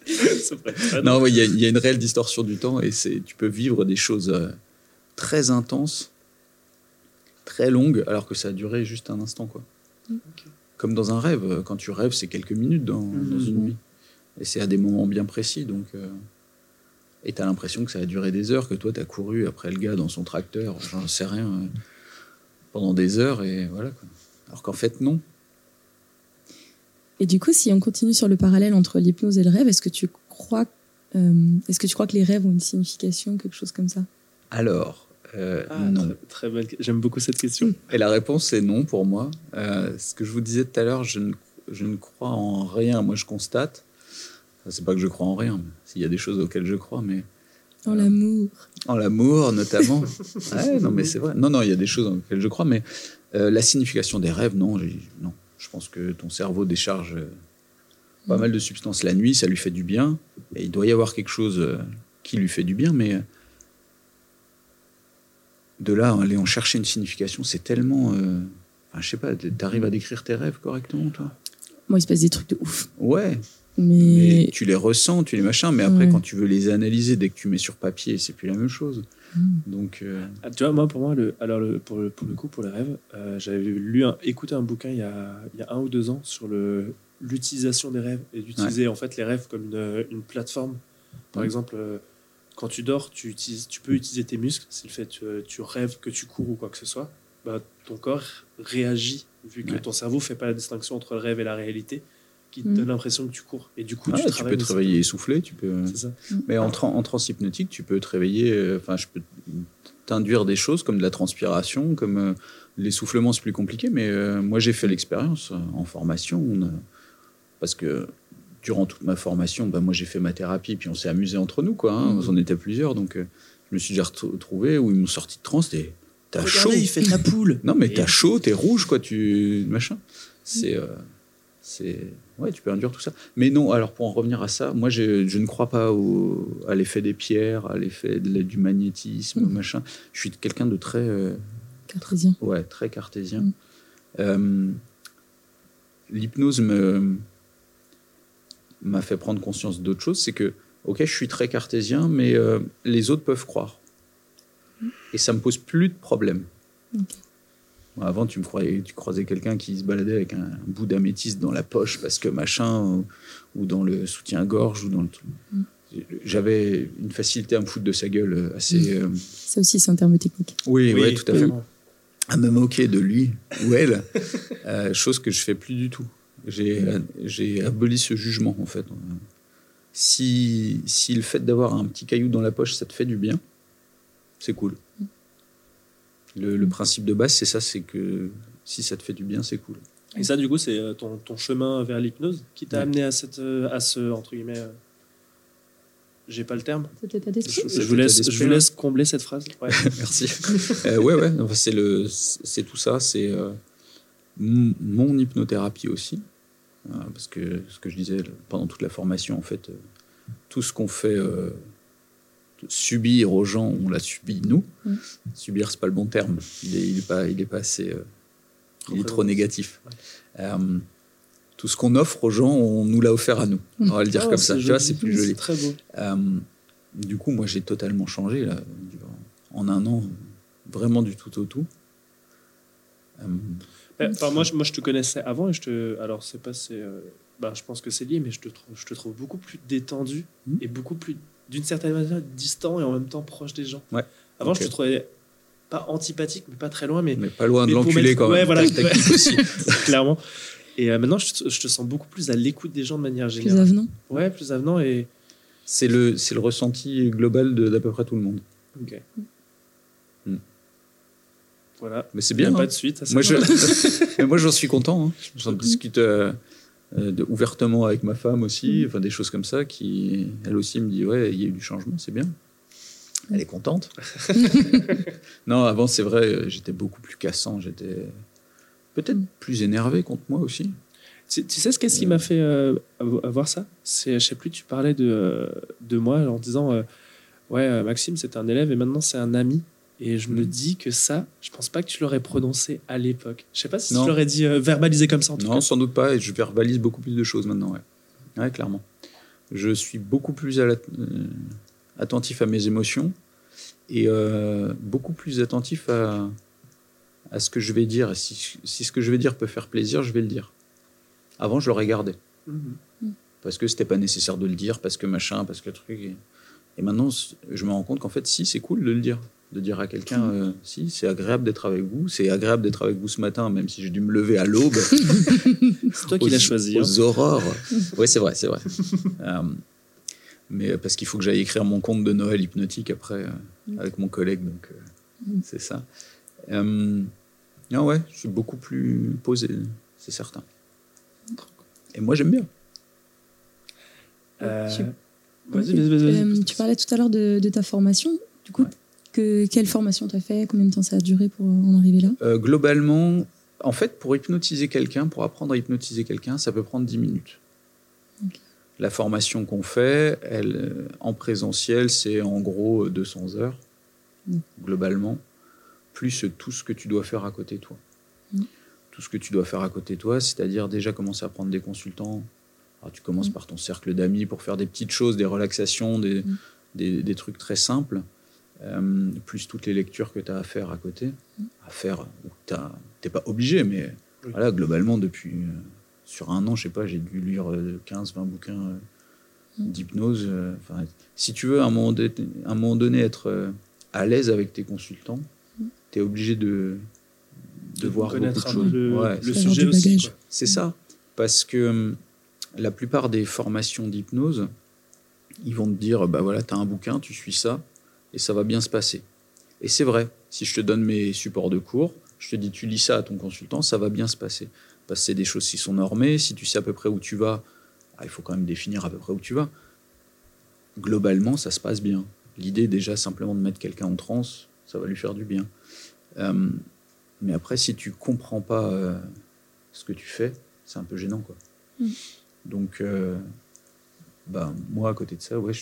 C'est non, ouais, il y, a- il y a une réelle distorsion du temps et c'est, tu peux vivre des choses euh, très intenses, très longues, alors que ça a duré juste un instant. Quoi. Comme dans un rêve. Quand tu rêves, c'est quelques minutes dans, dans une Mhm. nuit. Et c'est à des moments bien précis. Donc, euh, et tu as l'impression que ça a duré des heures, que toi, tu as couru après le gars dans son tracteur, j'en sais rien, euh, pendant des heures. Et voilà. Quoi. Alors qu'en fait, non. Et du coup, si on continue sur le parallèle entre l'hypnose et le rêve, est-ce que tu crois, euh, est-ce que tu crois que les rêves ont une signification, quelque chose comme ça? Alors, euh, Ah, non. très, très belle. J'aime beaucoup cette question. Et la réponse est non pour moi. Euh, ce que je vous disais tout à l'heure, je ne, je ne crois en rien. Moi, je constate. Enfin, c'est pas que je crois en rien. mais S'il y a des choses auxquelles je crois, mais Dans l'amour. en l'amour notamment. ouais, non, mais c'est vrai. Non, non, il y a des choses auxquelles je crois, mais euh, la signification des rêves, non, non. Je pense que ton cerveau décharge euh, pas mal de substances la nuit, ça lui fait du bien. Et il doit y avoir quelque chose euh, qui lui fait du bien, mais euh, de là aller en chercher une signification, c'est tellement. euh, Enfin, je sais pas, t'arrives à décrire tes rêves correctement, toi? Moi, il se passe des trucs de ouf. Ouais, Mais, mais tu les ressens, tu les machins, mais après, Ouais. quand tu veux les analyser, dès que tu mets sur papier, c'est plus la même chose. Mm. Donc, euh, Ah, tu vois, moi, pour moi, le, alors le, pour, le, pour le coup, pour les rêves, euh, j'avais lu, un, écouté un bouquin il y a, il y a un ou deux ans sur le- l'utilisation des rêves et d'utiliser en fait les rêves comme une, une plateforme. Par Ouais. exemple, euh, quand tu dors, tu, utilises, tu peux utiliser tes muscles. Si le fait tu, tu rêves que tu cours ou quoi que ce soit, bah, ton corps réagit vu que Ouais. ton cerveau fait pas la distinction entre le rêve et la réalité, qui te Mhm. donne l'impression que tu cours. Et du coup, tu, tu peux te réveiller essoufflé, tu peux. C'est ça. Mais en, tran- en transe hypnotique, tu peux te réveiller. euh, Enfin, je peux t'induire des choses comme de la transpiration, comme euh, l'essoufflement, c'est plus compliqué. Mais euh, moi, j'ai fait l'expérience euh, en formation, on a- parce que durant toute ma formation, bah, moi, j'ai fait ma thérapie, puis on s'est amusé entre nous, quoi. hein, Mhm. On était plusieurs, donc euh, je me suis déjà retrouvé où ils m'ont sorti de transe. T'es- T'as chaud. Il fait de la poule. Non, mais Et- t'as chaud, t'es rouge, quoi, tu. machin. C'est. euh, c'est. Ouais, tu peux induire tout ça. Mais non, alors pour en revenir à ça, moi je, je ne crois pas au, à l'effet des pierres, à l'effet de du magnétisme, Mm. machin. Je suis quelqu'un de très. euh, cartésien. ouais, très cartésien. Mm. Euh, L'hypnose me m'a fait prendre conscience d'autre chose, c'est que, ok, je suis très cartésien, mais euh, les autres peuvent croire. Et ça me pose plus de problème. Avant, tu me croyais, tu croisais quelqu'un qui se baladait avec un, un bout d'améthyste dans la poche parce que machin, ou, ou dans le soutien-gorge, ou dans le truc. Mm. J'avais une facilité à me foutre de sa gueule euh, assez. euh, Ça aussi, c'est un terme technique. oui, ouais, tout à fait à me moquer de lui ou elle, euh, chose que je fais plus du tout. J'ai j'ai aboli ce jugement en fait. Si, si le fait d'avoir un petit caillou dans la poche, ça te fait du bien, c'est cool. Le, le principe de base, c'est ça, c'est que si ça te fait du bien, c'est cool. Et ça, du coup, c'est euh, ton, ton chemin vers l'hypnose qui t'a Ouais. amené à, cette, euh, à ce, entre guillemets, euh, j'ai pas le terme. D'esprit Je, vous laisse, je vous laisse combler cette phrase. Ouais. Merci. Euh, ouais, ouais, enfin, c'est le, c'est tout ça, c'est euh, mon hypnothérapie aussi, parce que ce que je disais pendant toute la formation, en fait, euh, tout ce qu'on fait euh, subir aux gens, on l'a subi nous. Mm. Subir, c'est pas le bon terme. Il est, il est pas, il est pas assez, euh, il est trop négatif. Euh, tout ce qu'on offre aux gens, on nous l'a offert à nous. On va le dire Ah, comme ça. c'est Tu vois, joli. c'est plus joli. Très beau. Euh, du coup, moi, j'ai totalement changé là, en un an, vraiment du tout au tout. Euh, Enfin, moi, je, moi, je te connaissais avant et je te. Alors, c'est pas. c'est, euh, bah, je pense que c'est lié, mais je te, trouve, je te trouve beaucoup plus détendu Mhm. et beaucoup plus, d'une certaine manière, distant et en même temps proche des gens. Ouais. Avant, Ok. je te trouvais pas antipathique, mais pas très loin, mais mais pas loin de Mais pour l'enculé mettre- quand même. ouais, voilà. Aussi. clairement. Et euh, maintenant, je te, je te sens beaucoup plus à l'écoute des gens de manière Plus générale. avenant. Ouais, plus avenant et. C'est le, c'est le ressenti global de- d'à peu près tout le monde. Ok. Mm. Voilà. Mais c'est Il y a bien. pas hein. de suite. à ça. Moi, je, mais moi, j'en suis content. hein. J'en discute euh, euh, de- ouvertement avec ma femme aussi, Mm. enfin des choses comme ça. Qui, elle aussi me dit ouais, il y a eu du changement, c'est bien. Elle est contente. non, avant c'est vrai, euh, j'étais beaucoup plus cassant. J'étais peut-être plus énervé contre moi aussi. Tu, tu sais ce qu'est-ce qui m'a fait euh, avo- avoir ça? C'est, je sais plus, tu parlais de, euh, de moi en disant euh, Ouais, euh, Maxime, c'est un élève et maintenant c'est un ami. Et je me dis que ça, je pense pas que tu l'aurais prononcé à l'époque. Je sais pas si Non. tu l'aurais dit euh, verbalisé comme ça en tout Non, cas. sans doute pas, et je verbalise beaucoup plus de choses maintenant, ouais. Ouais, clairement. Je suis beaucoup plus à la- euh, attentif à mes émotions et euh, beaucoup plus attentif à, à ce que je vais dire. Et si, si ce que je vais dire peut faire plaisir, je vais le dire. Avant, je l'aurais gardé. Mhm. Parce que c'était pas nécessaire de le dire, parce que machin, parce que truc. Et, et maintenant, je me rends compte qu'en fait, si, c'est cool de le dire. De dire à quelqu'un, euh, si, c'est agréable d'être avec vous. C'est agréable d'être avec vous ce matin, même si j'ai dû me lever à l'aube. C'est toi qui l'as choisi. hein. Aux aurores. oui, c'est vrai, c'est vrai. Euh, mais euh, parce qu'il faut que j'aille écrire mon conte de Noël hypnotique après euh, Mm. avec mon collègue, donc euh, Mm. c'est ça. Euh, non, ouais, je suis beaucoup plus posé, c'est certain. Et moi, j'aime bien. Euh, Tu- Vas-y, vas-y, vas-y. Euh, vas-y. tu parlais tout à l'heure de, de ta formation. Du coup, Ouais. Que, quelle formation tu as fait Combien de temps ça a duré pour en arriver là? Euh, globalement, en fait, pour hypnotiser quelqu'un, pour apprendre à hypnotiser quelqu'un, ça peut prendre 10 minutes. La formation qu'on fait, elle, euh, en présentiel, c'est en gros euh, 200 heures, Mm. globalement, plus tout ce que tu dois faire à côté de toi. Mm. Tout ce que tu dois faire à côté de toi, c'est-à-dire déjà commencer à prendre des consultants. Alors, tu commences Mm. par ton cercle d'amis pour faire des petites choses, des relaxations, des, des, des trucs très simples, euh, plus toutes les lectures que tu as à faire à côté. À faire, ou que t'as- t'es pas obligé, mais Oui. voilà, globalement, depuis euh, sur un an, je sais pas, j'ai dû lire 15-20 bouquins euh, Mm. d'hypnose. euh, enfin, si tu veux, à un moment donné, à un moment donné être euh, à l'aise avec tes consultants, Mm. tu es obligé de, de, De voir connaître beaucoup un de choses. le, Ouais, le sujet du aussi. c'est ça. Parce que la plupart des formations d'hypnose, ils vont te dire bah voilà, tu as un bouquin, tu suis ça, et ça va bien se passer. Et c'est vrai, si je te donne mes supports de cours, je te dis tu lis ça à ton consultant, ça va bien se passer. Parce que c'est des choses qui sont normées, si tu sais à peu près où tu vas, ah, il faut quand même définir à peu près où tu vas. Globalement, ça se passe bien. L'idée déjà simplement de mettre quelqu'un en transe, ça va lui faire du bien. Euh, mais après, si tu comprends pas euh, ce que tu fais, c'est un peu gênant, quoi. Mm. Donc, euh, bah, moi, à côté de ça, ouais,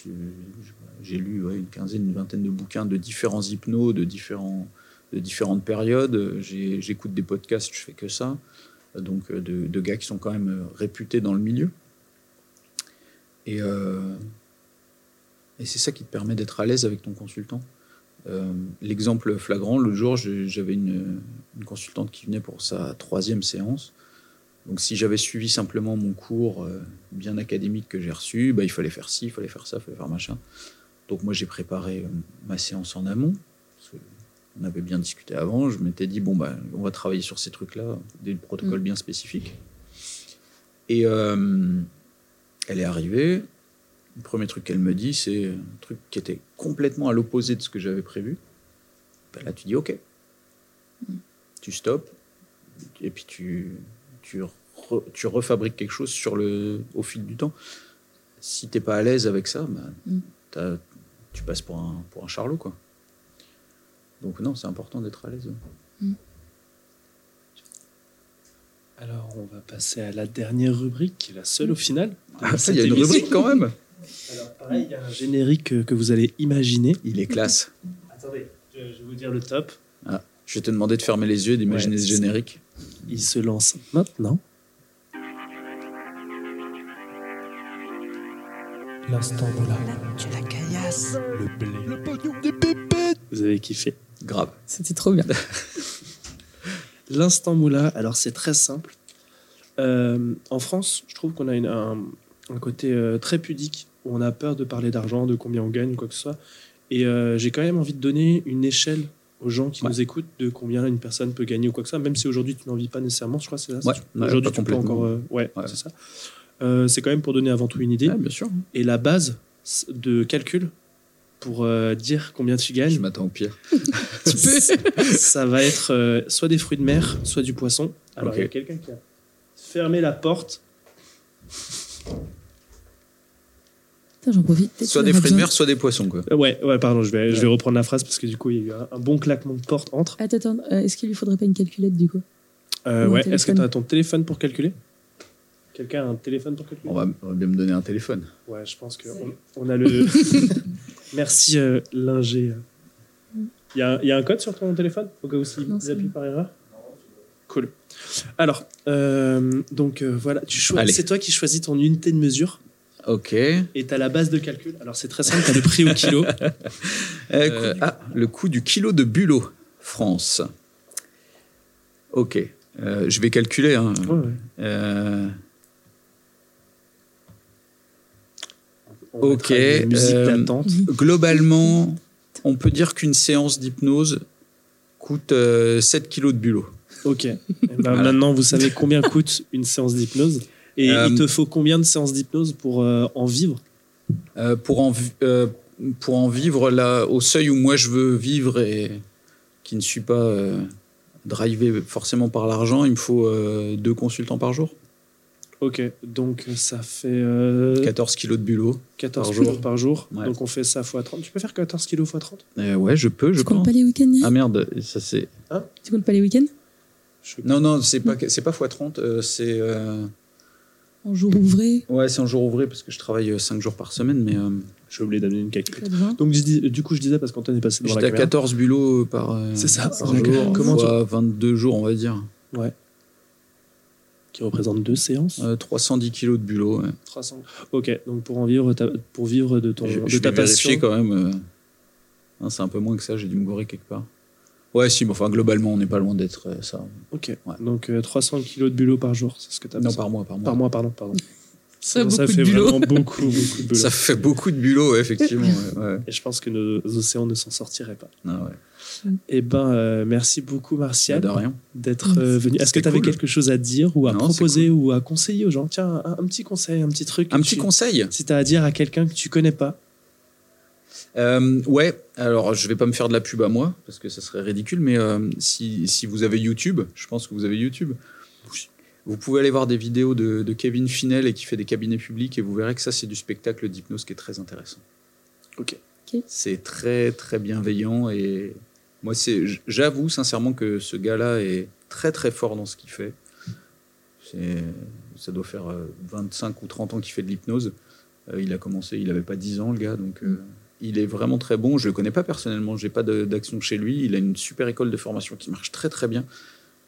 j'ai lu une quinzaine, une vingtaine de bouquins de différents hypnos, de, différents, de différentes périodes. J'écoute des podcasts, je fais que ça. Donc, euh, de, gars qui sont quand même euh, réputés dans le milieu. Et, euh, et c'est ça qui te permet d'être à l'aise avec ton consultant. L'exemple flagrant, l'autre jour, j'avais une, une consultante qui venait pour sa troisième séance. Donc si j'avais suivi simplement mon cours euh, bien académique que j'ai reçu, bah, il fallait faire ci, il fallait faire ça, il fallait faire machin. Donc moi j'ai préparé euh, ma séance en amont. on avait bien discuté avant. Je m'étais dit, bon, bah, on va travailler sur ces trucs-là, des protocoles Mm. bien spécifiques. Et euh, elle est arrivée. Le premier truc qu'elle me dit, c'est un truc qui était complètement à l'opposé de ce que j'avais prévu. Ben là, tu dis OK. Tu stops. Et puis tu, tu, re- tu refabriques quelque chose sur le, au fil du temps. Si t'es pas à l'aise avec ça, ben, Mm. tu passes pour un, pour un charlot. Quoi. Donc non, c'est important d'être à l'aise. Alors, on va passer à la dernière rubrique, qui est la seule au final. Ah, ça, il y a une émission. rubrique quand même. Alors, pareil, il y a un générique que, que vous allez imaginer. Il est classe. Attendez, je, je vais vous dire le top. Je vais te demander de fermer les yeux et d'imaginer Ouais, ce générique. Il se lance maintenant. L'instant boula. Le blé. Vous avez kiffé. Grave. C'était trop bien. L'instant moula, alors c'est très simple. Euh, en France, je trouve qu'on a une- un, un côté euh, très pudique où on a peur de parler d'argent, de combien on gagne, quoi que ce soit. Et euh, j'ai quand même envie de donner une échelle aux gens qui Ouais. nous écoutent de combien une personne peut gagner ou quoi que soit, même si aujourd'hui tu n'en vis pas nécessairement, je crois que c'est ça. Ouais, aujourd'hui tu peux encore. euh, ouais, Ouais. c'est ça. Euh, c'est quand même pour donner avant tout une idée. Bien sûr. Et la base de calcul pour euh, dire combien tu gagnes, Je m'attends au pire. ça va être soit des fruits de mer, soit du poisson. Alors, il y a quelqu'un qui a fermé la porte. J'en profite. Soit des fruits de mer, soit des poissons. Quoi. Euh, Ouais, ouais, pardon, je vais, je vais reprendre la phrase parce que du coup, il y a eu un, un bon claquement de porte entre. Attends, attends. euh, Est-ce qu'il lui faudrait pas une calculette du coup? Euh, ouais, est-ce que tu as ton téléphone pour calculer? Quelqu'un a un téléphone pour calculer? On va, on va bien me donner un téléphone. Ouais, je pense qu'on on a le. Merci, euh, Linger. Il y, a il y a un code sur ton téléphone Au cas où s'il Non, c'est appuie bon. par erreur? Cool. Alors, euh, donc euh, voilà, tu c'est toi qui choisis ton unité de mesure Ok. et tu as la base de calcul. Alors, c'est très simple, tu as le prix au kilo. Euh, ah, le coût du kilo de bulot, France. Ok. Euh, je vais calculer. hein. Ouais, ouais. Euh, Ok, euh, globalement, on peut dire qu'une séance d'hypnose coûte euh, 7 kilos de bulot. Ok. Ben, Voilà. Maintenant, vous savez combien coûte une séance d'hypnose? Et Euh, il te faut combien de séances d'hypnose pour euh, en vivre? Euh, pour, en, vi- euh, pour en vivre là, au seuil où moi je veux vivre et qui ne suis pas euh, drivé forcément par l'argent, il me faut euh, deux consultants par jour. Ok, donc ça fait euh, 14 kilos de bulot. 14 par jours jour. par jour. Ouais. Donc on fait ça x 30. Tu peux faire 14 kilos x 30 Euh, ouais, je peux, je Tu comptes pense. pas les week-ends Ah merde, ça c'est. Tu comptes pas les week-ends? Je- Non, non, c'est pas, c'est pas x30, euh, c'est. Euh, En jour ouvré Ouais, c'est en jour ouvré parce que je travaille 5 jours par semaine, mais euh, J'ai oublié d'amener une calculette. peut-être 20. Donc je dis- du coup, je disais parce qu'Antoine est passé devant la j'étais à caméra. 14 bulots par, euh, C'est ça, par jour, Comment tu- fois 22 jours, on va dire. Ouais. Qui représente deux séances. Euh, 310 kilos de bulot. ouais. 300. Ok, donc pour en vivre, ta- pour vivre de ton je de je ta vais passion. quand même. euh, hein, c'est un peu moins que ça, j'ai dû me gourer quelque part. Ouais, si, mais enfin, globalement, on n'est pas loin d'être euh, ça. Ok. Ouais. Donc euh, 300 kilos de bulot par jour, c'est ce que tu as Non, par mois, par mois. Par mois, pardon, pardon. Ça fait ça vraiment beaucoup, beaucoup de bulot. Ça fait beaucoup de bulot, ouais, effectivement. ouais, ouais. Et je pense que nos océans ne s'en sortiraient pas. Ah ouais. Eh ben, euh, merci beaucoup, Martial, De rien. d'être euh, venu. Est-ce que tu avais cool. quelque chose à dire ou à Non, proposer ou à conseiller aux gens? Tiens, un, un petit conseil, un petit truc. Un petit tu- conseil? Si tu as à dire à quelqu'un que tu connais pas. Euh, ouais, alors je vais pas me faire de la pub à moi, parce que ça serait ridicule, mais euh, si, si vous avez YouTube, je pense que vous avez YouTube, vous pouvez aller voir des vidéos de, de Kevin Finel et qui fait des cabinets publics et vous verrez que ça c'est du spectacle d'hypnose qui est très intéressant. Ok. C'est très très bienveillant et moi c'est, j'avoue sincèrement que ce gars-là est très très fort dans ce qu'il fait. C'est, ça doit faire euh, 25 ou 30 ans qu'il fait de l'hypnose. Euh, il a commencé, il avait pas 10 ans le gars, donc euh, il est vraiment très bon. Je le connais pas personnellement, j'ai pas d'action chez lui. Il a une super école de formation qui marche très très bien,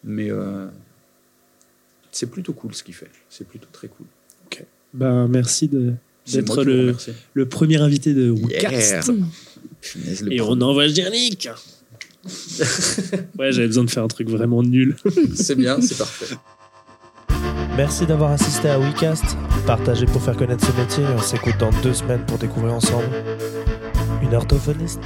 mais euh, c'est plutôt cool ce qu'il fait. C'est plutôt très cool. Ben, merci de- d'être le, premier invité de Yeah. Wecast. Et on envoie Yannick Ouais, j'avais besoin de faire un truc vraiment nul. C'est bien, c'est parfait. Merci d'avoir assisté à WeCast. Partagez pour faire connaître ce métier et on s'écoute dans deux semaines pour découvrir ensemble une orthophoniste.